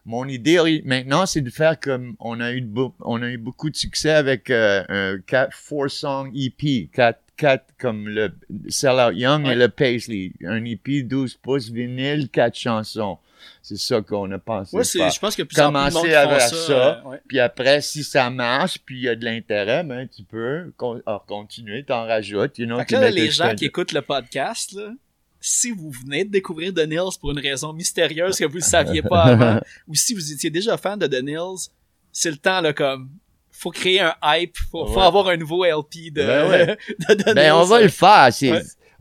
mon idée maintenant, c'est de faire comme on a eu, on a eu beaucoup de succès avec euh, un quatre, four song EP, quatre, quatre comme le Sellout Young et le Paisley, un EP 12 pouces vinyle, quatre chansons. C'est ça qu'on a pensé. Oui, je pense que plus Commencer avec ça. Euh, puis après, si ça marche, puis il y a de l'intérêt, ben, tu peux continuer, t'en rajoutes. You know, là, les gens qui écoutent le podcast, là, si vous venez de découvrir The Nils pour une raison mystérieuse que vous ne saviez pas avant, ou si vous étiez déjà fan de The Nils, c'est le temps, là, comme, faut créer un hype, faut, faut avoir un nouveau LP de, ben, de, ben on va le faire,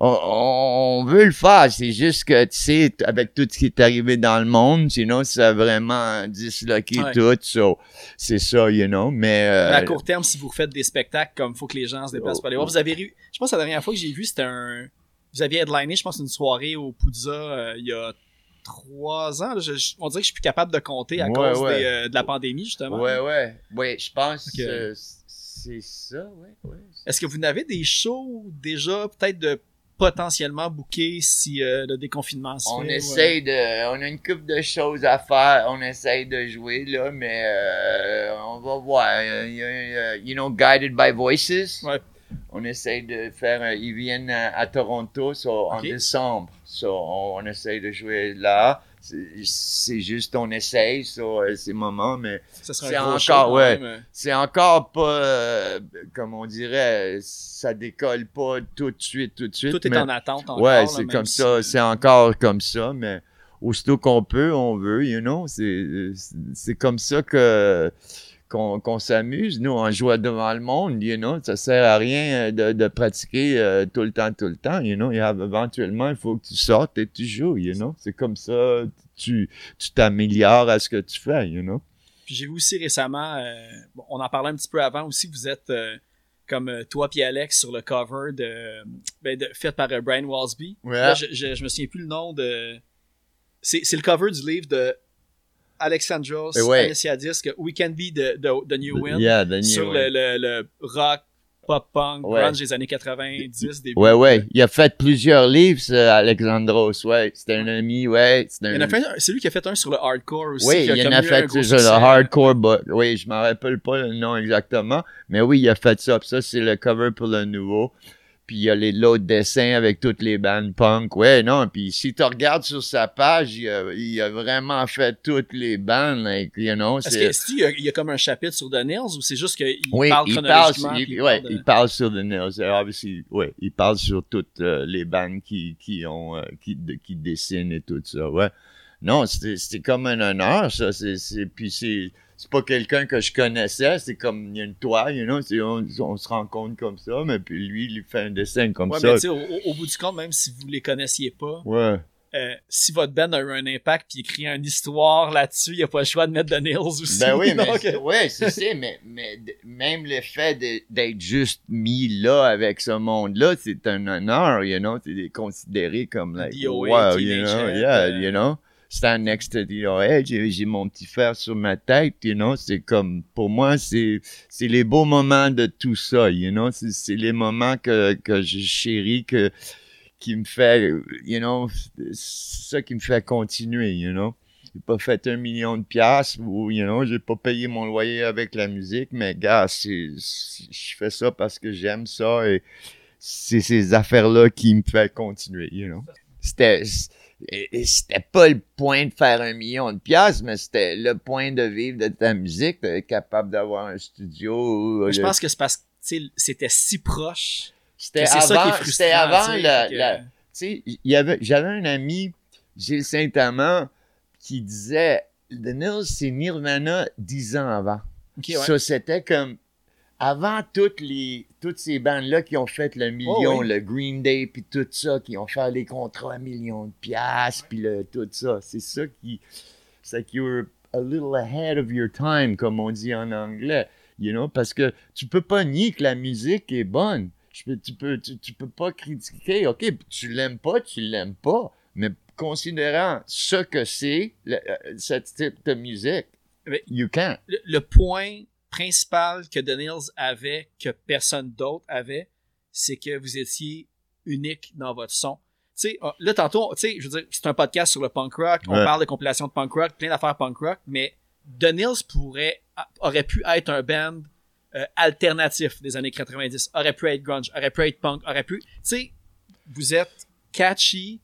on, veut le faire, c'est juste que, tu sais, avec tout ce qui est arrivé dans le monde, sinon, ça a vraiment disloqué tout, so, c'est ça, you know, mais... Euh, à court terme, si vous faites des spectacles, comme faut que les gens se déplacent pour aller voir, vous avez je pense que la dernière fois que j'ai vu, c'était un, vous aviez headliné, je pense, une soirée au Poudza euh, il y a trois ans. on dirait que je suis plus capable de compter à cause euh, de la pandémie, justement. Ouais, ouais. Ouais, je pense que c'est ça, ouais. ouais. Est-ce que vous n'avez des shows déjà, peut-être de potentiellement booker si euh, le déconfinement se on essaye de on a une couple de choses à faire on essaye de jouer là mais on va voir you know guided by voices ouais on essaye de faire, ils viennent à, Toronto en décembre. So, on, essaye de jouer là. C'est juste, on essaye sur euh, ces moments, mais c'est encore, ouais, c'est encore pas, euh, comme on dirait, ça décolle pas tout de suite, tout de suite. Tout est en attente encore. Ouais, c'est comme ça, c'est encore comme ça, mais aussitôt qu'on peut, on veut, you know, c'est comme ça que qu'on s'amuse. Nous, on joue devant le monde, you know. Ça sert à rien euh, de, pratiquer euh, tout le temps, tout le temps, you know. éventuellement, il faut que tu sortes et tu joues, you know. C'est comme ça, tu t'améliores à ce que tu fais, you know. Puis j'ai vu aussi récemment, euh, on en parlait un petit peu avant aussi, vous êtes comme toi puis Alex sur le cover de, ben, fait par Brian Walsby. je, je, je, me souviens plus le nom de... C'est le cover du livre de Alexandros, ouais. Alicia Disc, We Can Be the, the, New Wind, yeah, the new sur le, le, le, rock, pop punk, grunge des années 90. Début. Ouais, ouais. Il a fait plusieurs livres, Alexandros, ouais. C'était un ami, ouais. C'est lui qui a fait un sur le hardcore aussi. Oui, il en a fait sur le hardcore, but, oui, je m'en rappelle pas le nom exactement, mais oui, il a fait ça. ça, c'est le cover pour le nouveau puis il y a les l'autre dessins avec toutes les bandes punk. Ouais, non, puis si tu regardes sur sa page, il a, il a vraiment fait toutes les bandes, like, you know. Est-ce qu'il y, a, il y a comme un chapitre sur The Nails ou c'est juste qu'il parle chronologiquement? Il, il, ouais, il parle sur The Nails. Obviously, ouais, il parle sur toutes euh, les bandes qui, qui ont, euh, qui, qui dessinent et tout ça, ouais. Non, c'était comme un honneur, ça. C'est, puis c'est c'est pas quelqu'un que je connaissais, c'est comme il y a une toile, you know, on, on, se rencontre comme ça, mais puis lui, il fait un dessin comme ça. Mais au, au, bout du compte, même si vous les connaissiez pas, ouais. Euh, si votre band a eu un impact puis écrit une histoire là-dessus, il n'y a pas le choix de mettre The Nails aussi. Ben oui, mais ouais, c'est ça, mais, mais même le fait d'être juste mis là avec ce monde-là, c'est un honneur, you know, c'est considéré comme like, wow, you know, yeah, euh, you know stand next to oh, j'ai mon petit fer sur ma tête, you know, c'est comme, pour moi, c'est, c'est les beaux moments de tout ça, you know, c'est, les moments que, que je chéris, que, qui me fait, you know, ça qui me fait continuer, you know. J'ai pas fait un million de piastres ou, you know, j'ai pas payé mon loyer avec la musique, mais gars, je fais ça parce que j'aime ça et c'est ces affaires-là qui me fait continuer, you know. C'était, et, c'était pas le point de faire un million de piastres, mais c'était le point de vivre de ta musique, d'être capable d'avoir un studio. Je pense que c'est parce que c'était si proche. C'était avant, c'était avant la, sais, j'avais un ami, Gilles Saint-Amand, qui disait, The Nils, c'est Nirvana dix ans avant. Ça, c'était comme, avant toutes les toutes ces bandes-là qui ont fait le million, oh le Green Day, puis tout ça, qui ont fait les contrats à millions de piastres, puis le, tout ça, c'est ça qui... C'est que a little ahead of your time, comme on dit en anglais. You know, parce que tu peux pas nier que la musique est bonne. Tu peux, tu peux, tu, peux pas critiquer. OK, tu l'aimes pas, tu l'aimes pas. Mais considérant ce que c'est, euh, ce type de musique, you can. Le, point principal que The avait, que personne d'autre avait, c'est que vous étiez unique dans votre son. Tu sais, ah, là, tantôt, tu sais, je veux dire, c'est un podcast sur le punk rock, on parle de compilation de punk rock, plein d'affaires punk rock, mais The pourrait, aurait pu être un band euh, alternatif des années 90, aurait pu être grunge, aurait pu être punk, aurait pu, tu sais, vous êtes catchy,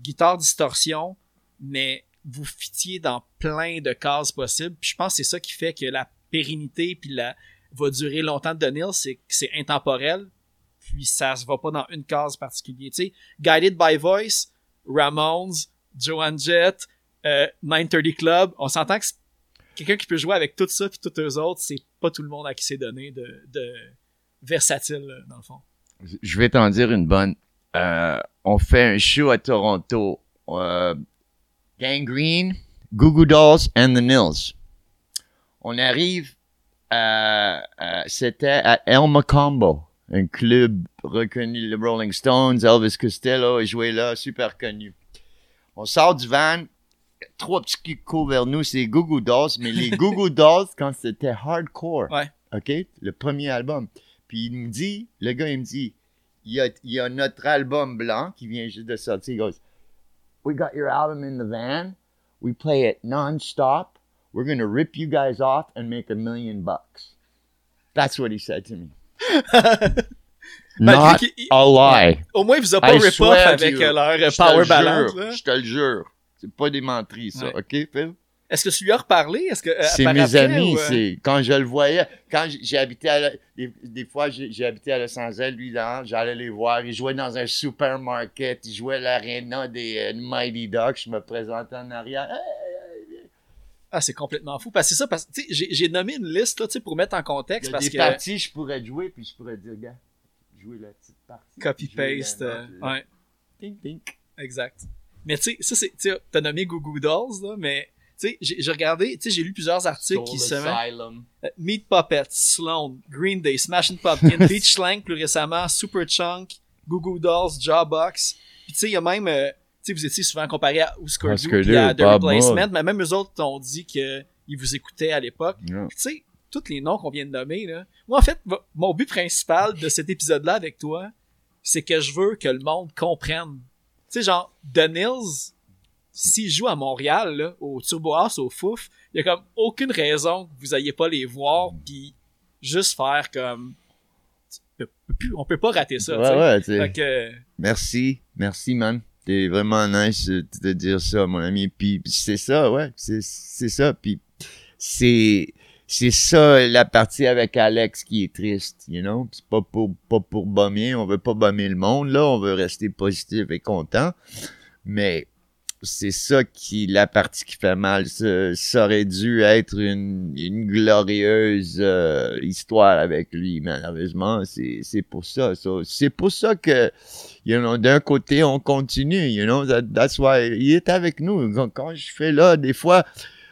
guitare distorsion, mais vous fitiez dans plein de cases possibles. Puis je pense que c'est ça qui fait que la pérennité puis la va durer longtemps de Neil, c'est c'est intemporel. Puis ça se va pas dans une case particulière. Tu sais, Guided by Voice, Ramones, Joan Jett, euh, 930 Club, on s'entend que quelqu'un qui peut jouer avec tout ça puis tous eux autres, c'est pas tout le monde à qui c'est donné de, de versatile dans le fond. Je vais t'en dire une bonne. Euh, on fait un show à Toronto. Euh, Gangrene, Goo Goo Dolls and the Nils. On arrive à, c'était à El Macombo, un club reconnu, les Rolling Stones, Elvis Costello a joué là, super connu. On sort du van, trois petits courent vers nous, c'est Goo Goo Dolls, mais les Goo Goo Dolls quand c'était hardcore. Ouais. OK? Le premier album. Puis il me dit, le gars, il me dit, il y a, il y a notre album blanc qui vient juste de sortir. Il goes, We got your album in the van. We play it non-stop. We're going to rip you guys off and make a million bucks. That's what he said to me. Not a lie. Au moins, vous a pas rip-off avec leur power balance. Je te le jure. C'est pas des menteries, ça. OK, Phil? Est-ce que tu lui as reparlé? Est-ce que, euh, c'est mes amis, euh? c'est, quand je le voyais, quand j'ai habité à, des, fois, j'ai habité à Los Angeles, lui, j'allais les voir, il jouait dans un supermarket, il jouait à l'aréna des euh, Mighty Ducks, je me présentais en arrière. Ah, c'est complètement fou. Parce que c'est ça, parce que, j'ai nommé une liste, là, pour mettre en contexte. Il y a parce des parties, je pourrais jouer, puis je pourrais dire, gars, jouer la petite partie. Copy-paste, ouais. Tink, tink. Exact. Mais tu sais, ça, c'est, tu t'as nommé Goo Dolls, là, mais tu sais, j'ai regardé, tu sais, j'ai lu plusieurs articles qui se mettent... Euh, Meat Puppets, Sloan, Green Day, Smashing Pumpkin, Beach Slang plus récemment, Super Chunk, Goo Goo Dolls, Jawbox. Puis tu sais, il y a même, euh, sais, vous étiez souvent comparé à Oscar et à The Replacement, mais même eux autres t'ont dit qu'ils vous écoutaient à l'époque. Tu sais, tous les noms qu'on vient de nommer, là. Moi, en fait, mon but principal de cet épisode-là avec toi, c'est que je veux que le monde comprenne. Tu sais, genre, The Nils, s'ils jouent à Montréal, là, au Turbo House, au Fouf, il y a comme aucune raison que vous ayez pas les voir, puis juste faire comme on peut pas rater ça. Ouais, ouais, Merci, merci, man. T'es vraiment nice de dire ça, mon ami. Puis c'est ça, ouais, c'est ça. Puis c'est c'est ça la partie avec Alex qui est triste, you know. C'est pas pour pas pour bomber, on veut pas bomber le monde là, on veut rester positif et content. Mais c'est ça qui la partie qui fait mal. Ça, aurait dû être une, une glorieuse euh, histoire avec lui, malheureusement. C'est, c'est pour ça. c'est pour ça que, you know, d'un côté, on continue, you know, that's why il est avec nous. Quand, je fais là, des fois,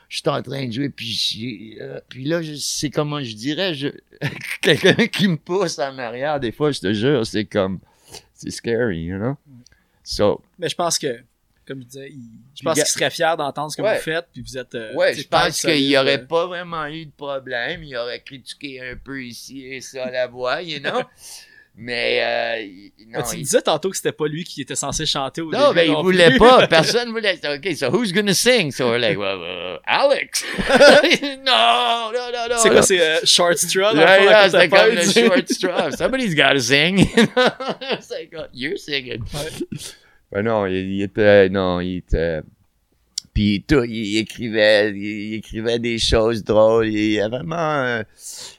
je suis en train de jouer, puis, euh, puis là, c'est comment je dirais, je, quelqu'un qui me pousse en arrière, des fois, je te jure, c'est comme, c'est scary, you know? So, Mais je pense que comme je disais, je pense qu'il serait fier d'entendre ce que vous faites, puis vous êtes. Euh, ouais, je pense qu'il n'y aurait pas vraiment eu de problème. Il aurait critiqué un peu ici et ça la voix, you know. Mais euh, non, tu disais tantôt que c'était pas lui qui était censé chanter au non, début. Ben, non, mais il voulait pas. Personne voulait. OK, so who's gonna sing? So we're like, well, uh, Alex. no, no, no, no. C'est quoi, c'est uh, Short Straw? Yeah, yeah, c'est comme le Short Straw. Somebody's gotta sing. it's like, oh, you're singing. Ben non, il, était. Non, il était. Puis tout, il, écrivait, il, écrivait des choses drôles. Il y a vraiment. Euh,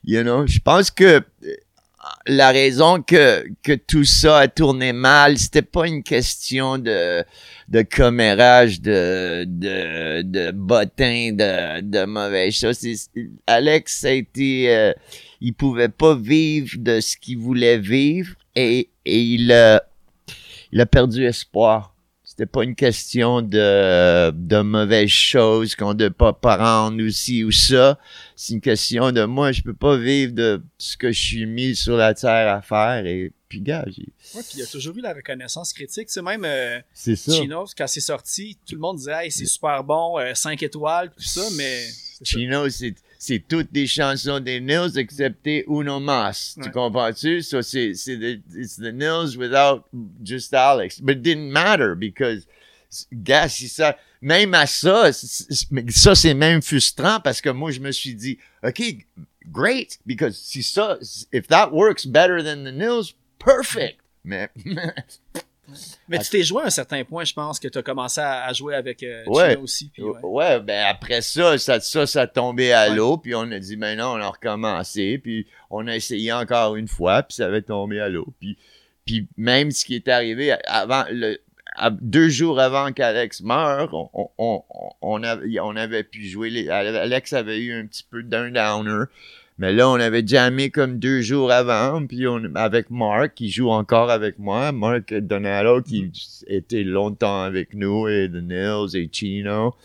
you know, je pense que euh, la raison que, que tout ça a tourné mal, c'était pas une question de, de commérage, de, de, de bottin, de, de mauvaises choses. Alex a été, euh, il pouvait pas vivre de ce qu'il voulait vivre et, et il a, il a perdu espoir. c'était pas une question de, de mauvaises choses qu'on ne pas rendre aussi ou ça. C'est une question de moi, je peux pas vivre de ce que je suis mis sur la terre à faire et puis gars, Ouais, puis il y a toujours eu la reconnaissance critique. Tu sais, même euh, Chino, quand c'est sorti, tout le monde disait hey, c'est super bon, 5 euh, étoiles, tout ça, mais. Chino, c'est c'est toutes des chansons des Nils excepté Uno Mas. Tu comprends-tu? So c'est, c'est the, it's the Nils without just Alex. But it didn't matter because, gars, si ça, même à ça, ça c'est même frustrant parce que moi je me suis dit, OK, great, because si ça, if that works better than the Nils, perfect. Mais, Mais tu t'es joué à un certain point, je pense, que tu as commencé à, jouer avec euh, ouais. aussi. Puis ouais. ben après ça, ça, ça, ça a tombé à l'eau, puis on a dit, maintenant, on a recommencé, puis on a essayé encore une fois, puis ça avait tombé à l'eau. Puis, puis même ce qui est arrivé avant, le, deux jours avant qu'Alex meure, on, on, on, avait, on avait pu jouer. Alex avait eu un petit peu d'un downer. Mais là, on avait jamais comme deux jours avant, puis on, avec Mark, qui joue encore avec moi, Mark Donato, qui était longtemps avec nous, et The Nils, et Chino,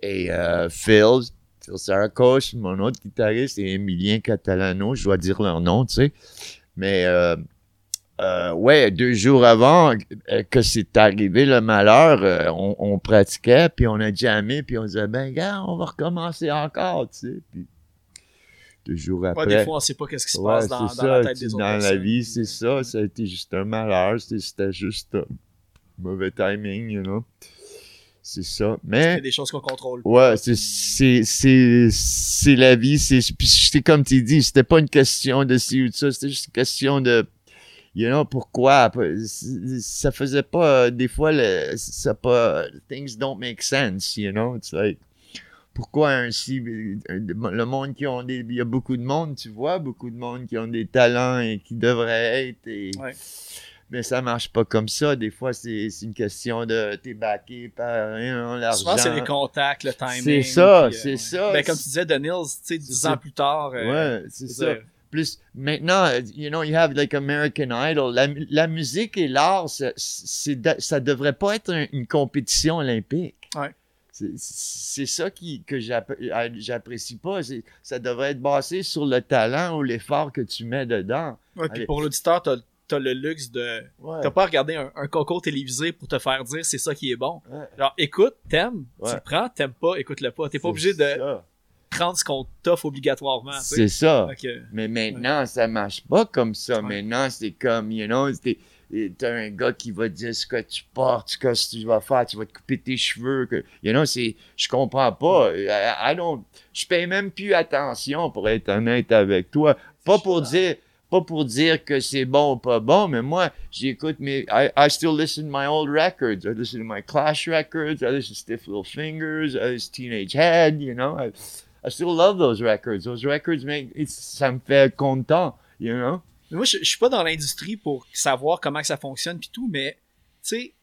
et euh, Phil, Phil mon autre guitariste, et Emilien Catalano, je dois dire leur nom, tu sais. Mais, euh, euh, ouais, deux jours avant que c'est arrivé le malheur, on, on, pratiquait, puis on a jamais, puis on disait, ben, gars, on va recommencer encore, tu sais. Puis, deux jours après. des fois, on sait pas qu'est-ce qui se passe dans, la tête des autres Dans la vie, c'est ça. Ça a été juste un malheur. C'était juste un mauvais timing, you know. C'est ça. Mais. C'est des choses qu'on contrôle. Ouais, c'est, la vie. C'est, puis comme tu dis, c'était pas une question de ci ou de ça. C'était juste une question de, you know, pourquoi. Ça faisait pas, des fois, le, ça pas, things don't make sense, you know. It's like, pourquoi ainsi le monde qui ont des il y a beaucoup de monde tu vois beaucoup de monde qui ont des talents et qui devraient être et, mais ça marche pas comme ça. Des fois c'est une question de t'es backé par hein, l'argent. Souvent c'est les contacts le timing c'est ça c'est ça ben, comme tu disais Daniels tu sais dix ans plus tard euh, ouais c'est ça. Plus maintenant you know you have like American Idol. La, musique et l'art ça, ça devrait pas être une compétition olympique. Ouais c'est ça qui, que euh, j'apprécie pas. Ça devrait être basé sur le talent ou l'effort que tu mets dedans. Ouais, puis pour l'auditeur, t'as as le luxe de. T'as pas regardé un, concours télévisé pour te faire dire c'est ça qui est bon. Genre, écoute, t'aimes, tu le prends, t'aimes pas, écoute-le pas. T'es pas obligé de prendre ce qu'on t'offre obligatoirement. C'est ça. Mais maintenant, ça marche pas comme ça. Maintenant, c'est comme, you know, t'as un gars qui va dire ce que tu portes, ce que tu vas faire, tu vas te couper tes cheveux, que, you know, c'est, je comprends pas. I, don't, je paye même plus attention pour être honnête avec toi. Pas pour dire, pas pour dire que c'est bon ou pas bon, mais moi, j'écoute mes, I, I still listen to my old records. I listen to my Clash records. I listen to Stiff Little Fingers. I listen to Teenage Head, you know. I, I still love those records. Those records make, ça me fait content, you know. Moi, je, suis pas dans l'industrie pour savoir comment ça fonctionne puis tout, mais tu sais,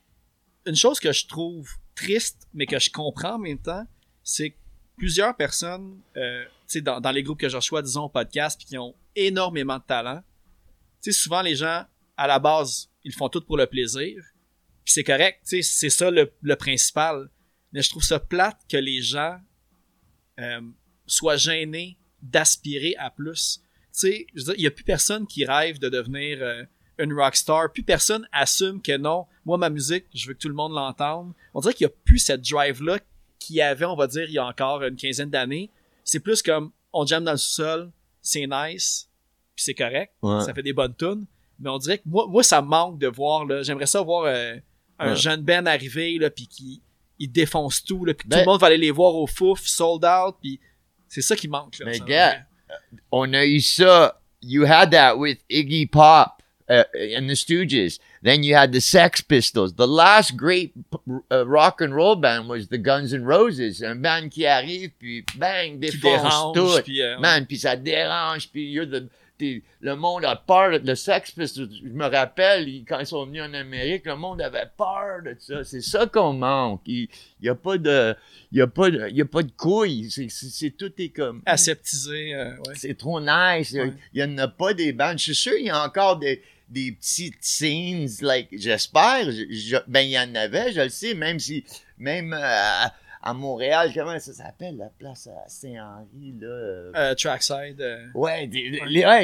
une chose que je trouve triste, mais que je comprends en même temps, c'est que plusieurs personnes, euh, tu sais, dans, dans, les groupes que je reçois, disons, podcast, puis qui ont énormément de talent, tu sais, souvent les gens, à la base, ils font tout pour le plaisir, puis c'est correct, tu sais, c'est ça le, le, principal. Mais je trouve ça plate que les gens euh, soient gênés d'aspirer à plus sais, il y a plus personne qui rêve de devenir euh, une rockstar. Plus personne assume que non, moi, ma musique, je veux que tout le monde l'entende. On dirait qu'il n'y a plus cette drive-là qu'il y avait, on va dire, il y a encore une quinzaine d'années. C'est plus comme, on jamme dans le sol, c'est nice, puis c'est correct, ça fait des bonnes tunes. Mais on dirait que moi, moi ça manque de voir, là, j'aimerais ça voir euh, un jeune Ben arriver, là, puis qui il défonce tout, là, puis tout le ben monde va aller les voir au fouf, sold out, puis c'est ça qui manque. Là, mais gars, on a eu ça. You had that with Iggy Pop uh, and the Stooges. Then you had the Sex Pistols. The last great uh, rock and roll band was the Guns N' Roses. Un band qui arrive, puis bang, défonce tout. Puis, euh, Man, puis ça dérange, puis you're the... le monde a peur de sexe. Je me rappelle, quand ils sont venus en Amérique, le monde avait peur de ça. C'est ça qu'on manque. Il n'y a pas de. Il y a pas de, y a pas de couilles. C'est, tout est comme. Aseptisé. Euh, c'est trop nice. Il n'y en a pas des bandes. Je suis sûr qu'il y a encore des, des petites scenes, like, j'espère. ben, il y en avait, je le sais, même si. Même. Euh, à Montréal, comment ça s'appelle la place à Saint-Henri là? Euh, Trackside. Euh. Ouais, tu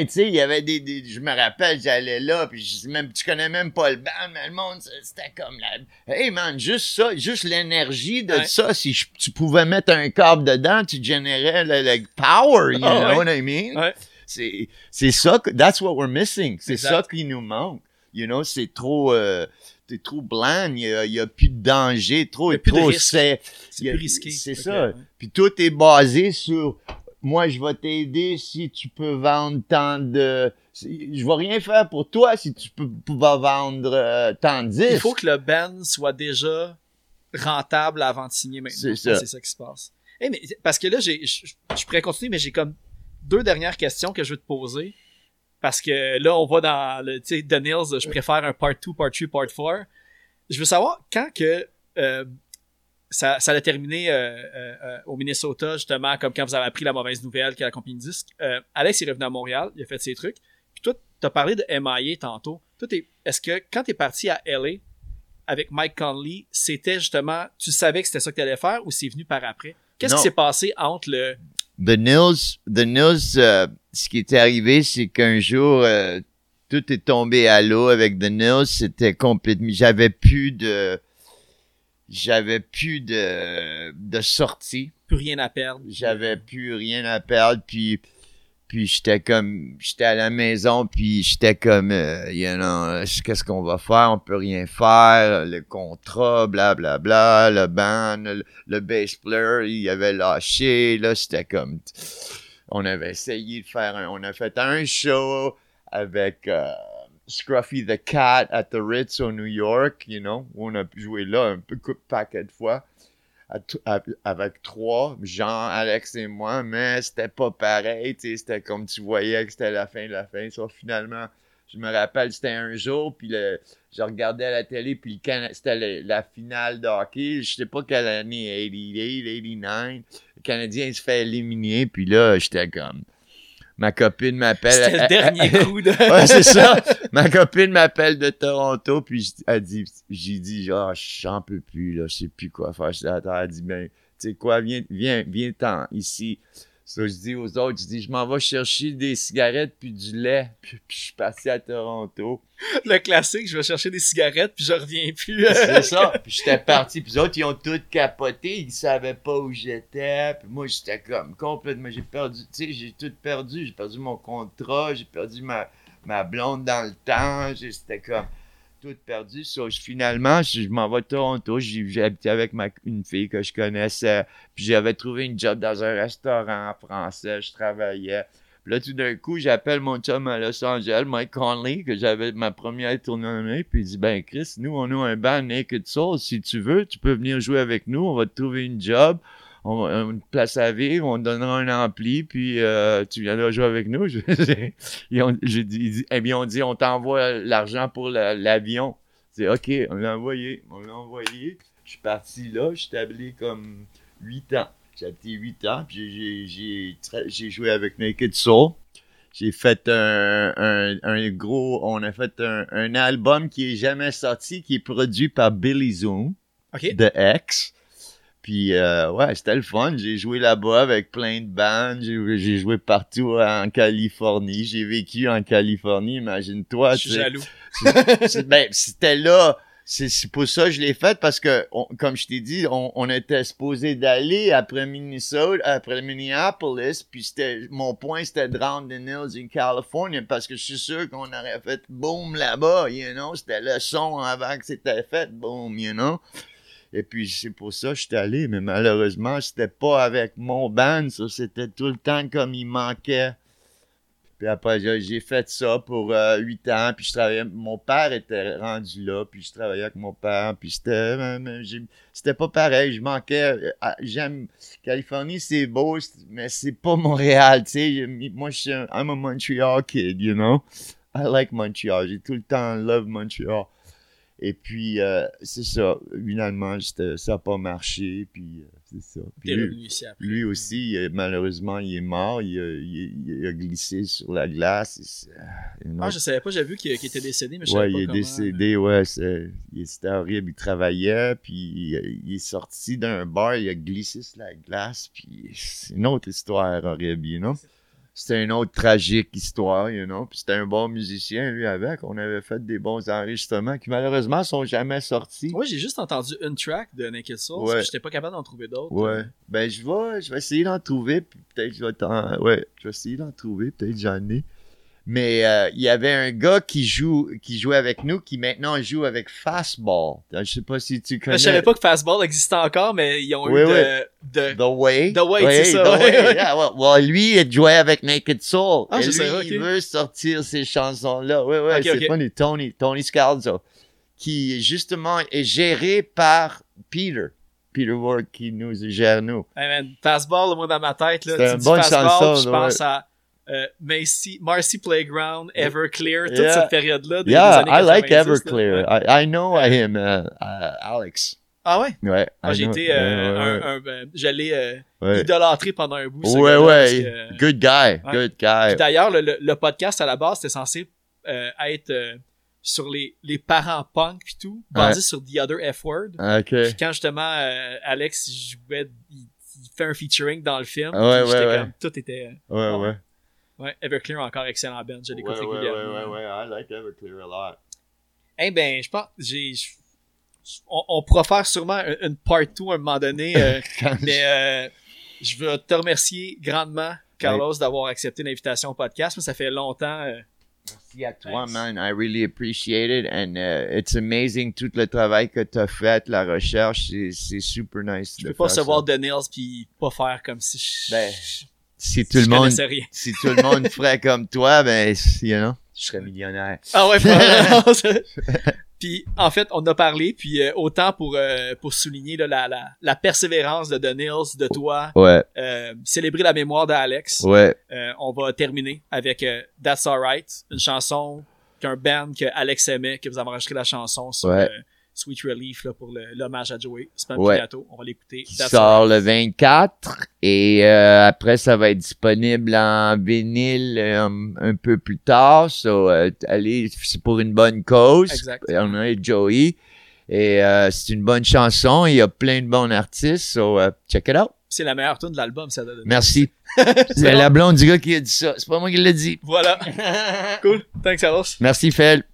sais, il y avait des, je me rappelle, j'allais là puis je, même tu connais même pas le band, mais le monde c'était comme la Hey man, juste ça, juste l'énergie de ça, si tu pouvais mettre un câble dedans, tu générais le, power, you ah know what I mean? C'est c'est ça that's what we're missing, c'est ça qui nous manque. You know, c'est trop euh, t'es trop blanc, il n'y a, plus de danger, trop, trop c'est plus risqué. C'est ça. Puis tout est basé sur moi je vais t'aider si tu peux vendre tant de je vais rien faire pour toi si tu peux pas vendre euh, tant de disques. Il faut que le band soit déjà rentable avant de signer maintenant. C'est ça. C'est ça qui se passe. mais, parce que là, j'ai, je, je pourrais continuer, mais j'ai comme deux dernières questions que je veux te poser. Parce que là, on va dans le, tu sais, The Nils, je préfère un part 2, part 3, part 4. Je veux savoir quand que euh, ça, ça a terminé euh, euh, au Minnesota, justement, comme quand vous avez appris la mauvaise nouvelle qu'il y a la compagnie disque. Alex est revenu à Montréal, il a fait ses trucs. Puis toi, t'as parlé de MIA tantôt. Toi, est-ce que quand t'es parti à LA avec Mike Conley, c'était justement, tu savais que c'était ça que t'allais faire ou c'est venu par après? Qu'est-ce qui s'est passé entre le The Nils, The Nils, euh, ce qui était arrivé, c'est qu'un jour, euh, tout est tombé à l'eau avec The Nils. C'était complètement, j'avais plus de, j'avais plus de, de sortie. Plus rien à perdre. J'avais plus rien à perdre, puis puis j'étais comme, j'étais à la maison, puis j'étais comme, euh, you know, qu'est-ce qu'on va faire? On peut rien faire. Le contrat, blablabla, bla, bla, le band, le, bass player, il avait lâché. Là, c'était comme, on avait essayé de faire un, on a fait un show avec euh, Scruffy the Cat at the Ritz au New York, you know, on a joué là un peu paquet de fois avec trois, Jean, Alex et moi, mais c'était pas pareil, c'était comme tu voyais que c'était la fin de la fin. Ça, finalement, je me rappelle, c'était un jour, puis le, je regardais la télé, puis c'était la finale de hockey, je sais pas quelle année, 88, 89, le Canadien se fait éliminer, puis là, j'étais comme ma copine m'appelle. C'était le dernier coup de. ouais, c'est ça. Ma copine m'appelle de Toronto, puis elle dit, j'ai dit, genre, j'en peux plus, là, je sais plus quoi faire. Elle dit, ben, tu sais quoi, viens, viens, viens-t'en ici. Ça, je dis aux autres, je dis, je m'en vais chercher des cigarettes puis du lait. Puis, je suis passé à Toronto. Le classique, je vais chercher des cigarettes puis je reviens plus. C'est ça. Puis j'étais parti. Puis les autres, ils ont tout capoté. Ils savaient pas où j'étais. Puis moi, j'étais comme complètement, j'ai perdu, tu sais, j'ai tout perdu. J'ai perdu mon contrat. J'ai perdu ma, ma blonde dans le temps. C'était comme perdu. Finalement, je, m'en vais à Toronto. Habité avec ma, une fille que je connaissais. Puis j'avais trouvé une job dans un restaurant français. Je travaillais. Puis là, tout d'un coup, j'appelle mon chum à Los Angeles, Mike Conley, que j'avais ma première tournée. Puis il dit Ben, Chris, nous, on a un band Naked Soul. Si tu veux, tu peux venir jouer avec nous. On va te trouver une job on, une place à vivre, on te donnera un ampli, puis euh, tu viendras jouer avec nous. Ont, dit, eh bien, on dit, on t'envoie l'argent pour l'avion. c'est OK, on l'a envoyé, on l'a envoyé. Je suis parti là, je suis établi comme 8 ans. J'ai habité 8 ans, puis j'ai joué avec Naked Soul. J'ai fait un, un, gros, on a fait un, album qui est jamais sorti, qui est produit par Billy Zoom de X. Puis, euh, ouais, c'était le fun. J'ai joué là-bas avec plein de bandes. J'ai joué partout en Californie. J'ai vécu en Californie, imagine-toi. Je suis jaloux. ben, c'était là. C'est pour ça que je l'ai fait parce que, comme je t'ai dit, on, était supposé d'aller après Minnesota, après Minneapolis, puis c'était mon point c'était de rendre the Nils in California parce que je suis sûr qu'on aurait fait boom là-bas, you know, c'était le son avant que c'était fait, boom, you know. Et puis, c'est pour ça que je suis allé, mais malheureusement, c'était pas avec mon band, ça. C'était tout le temps comme il manquait Puis après, j'ai fait ça pour euh, huit ans. Puis je travaillais. Mon père était rendu là. Puis je travaillais avec mon père. Puis c'était. Euh, c'était pas pareil. Je manquais. Euh, j'aime. Californie, c'est beau, mais c'est pas Montréal. Tu sais, moi, je suis un. Montreal kid, you know? I like Montreal. J'ai tout le temps love Montreal. Et puis, euh, c'est ça. Finalement, ça n'a pas marché. Puis, euh, c'est ça. Puis lui, aussi, malheureusement, il est mort. Il a, glissé sur la glace. ah, je savais pas. J'avais vu qu'il était décédé, mais je ouais, savais pas il est décédé. Ouais, c'était horrible. Il travaillait. Puis, il, est sorti d'un bar. Il a glissé sur la glace. Puis, c'est une autre histoire horrible, you know? C'était une autre tragique histoire, you know. Puis c'était un bon musicien, lui, avec. On avait fait des bons enregistrements qui, malheureusement, sont jamais sortis. Oui, j'ai juste entendu une track de Naked Soul. Ouais. J'étais pas capable d'en trouver d'autres. Ouais. Ben, je vais, je vais essayer d'en trouver. Puis peut-être je vais t'en... Ouais, je vais essayer d'en trouver. Peut-être j'en ai. Mais euh, il y avait un gars qui joue qui jouait avec nous qui maintenant joue avec Fastball. Je sais pas si tu connais. Je savais pas que Fastball existait encore, mais ils ont eu de, The Way. The Way, c'est ça. The way, yeah, well, lui, il jouait avec Naked Soul. Ah, je sais, Il veut sortir ces chansons-là. Oui, oui, c'est okay. funny. Tony, Tony Scalzo, qui justement est géré par Peter. Peter Ward qui nous gère nous. Hey man, Fastball, moi dans ma tête, là, tu une dis bonne Fastball, chanson, je pense à euh, Macy, Marcy Playground, Everclear, toute cette période-là. Yeah, I like Everclear. I, I know him, uh, uh, Alex. Ah ouais? Ouais. Ah, j'ai été, euh, un, un, ben, j'allais euh, idolâtrer pendant un bout. Ouais, ouais. Que, good guy. Good guy. D'ailleurs, le, le, podcast à la base, c'était censé euh, être euh, sur les, les parents punk et tout, basé sur The Other F Word. OK. Puis quand justement euh, Alex jouait, il, il, fait un featuring dans le film. Ouais, ouais, ouais. Comme, tout était. Ouais, ouais. Ouais, Everclear encore excellent band, je l'écoute ouais, régulièrement. Ouais, ouais, ouais, I like Everclear a lot. Eh ben, je pense, j'ai, on, on pourra faire sûrement une part 2 à un moment donné, euh, mais euh, je veux te remercier grandement, Carlos, d'avoir accepté l'invitation au podcast. ça fait longtemps. Euh, Merci à toi, man. I really appreciate it. And uh, it's amazing tout le travail que tu as fait, la recherche. C'est super nice. Je peux pas recevoir de Nils puis pas faire comme si je, ben, si tout le monde, si tout le monde ferait comme toi, ben, you know, je serais millionnaire. Ah ouais, Puis en fait, on a parlé, puis euh, autant pour euh, pour souligner la, la, la persévérance de Nils, de toi, ouais. euh, célébrer la mémoire d'Alex. Ouais. Euh, on va terminer avec That's Alright, une chanson qu'un band que Alex aimait, que vous avez enregistré la chanson sur ouais. Sweet Relief là, pour l'hommage à Joey. C'est pas un ouais. On va l'écouter. Qui sort le 24 et euh, après ça va être disponible en vinyle euh, un, peu plus tard. So, euh, allez, c'est pour une bonne cause. Exact. On a Joey et c'est une bonne chanson. Il y a plein de bons artistes. So, check it out. C'est la meilleure tune de l'album, ça. Merci. c'est la blonde du gars qui a dit ça. C'est pas moi qui l'ai dit. Voilà. cool. Thanks, Alice. Merci, Fel.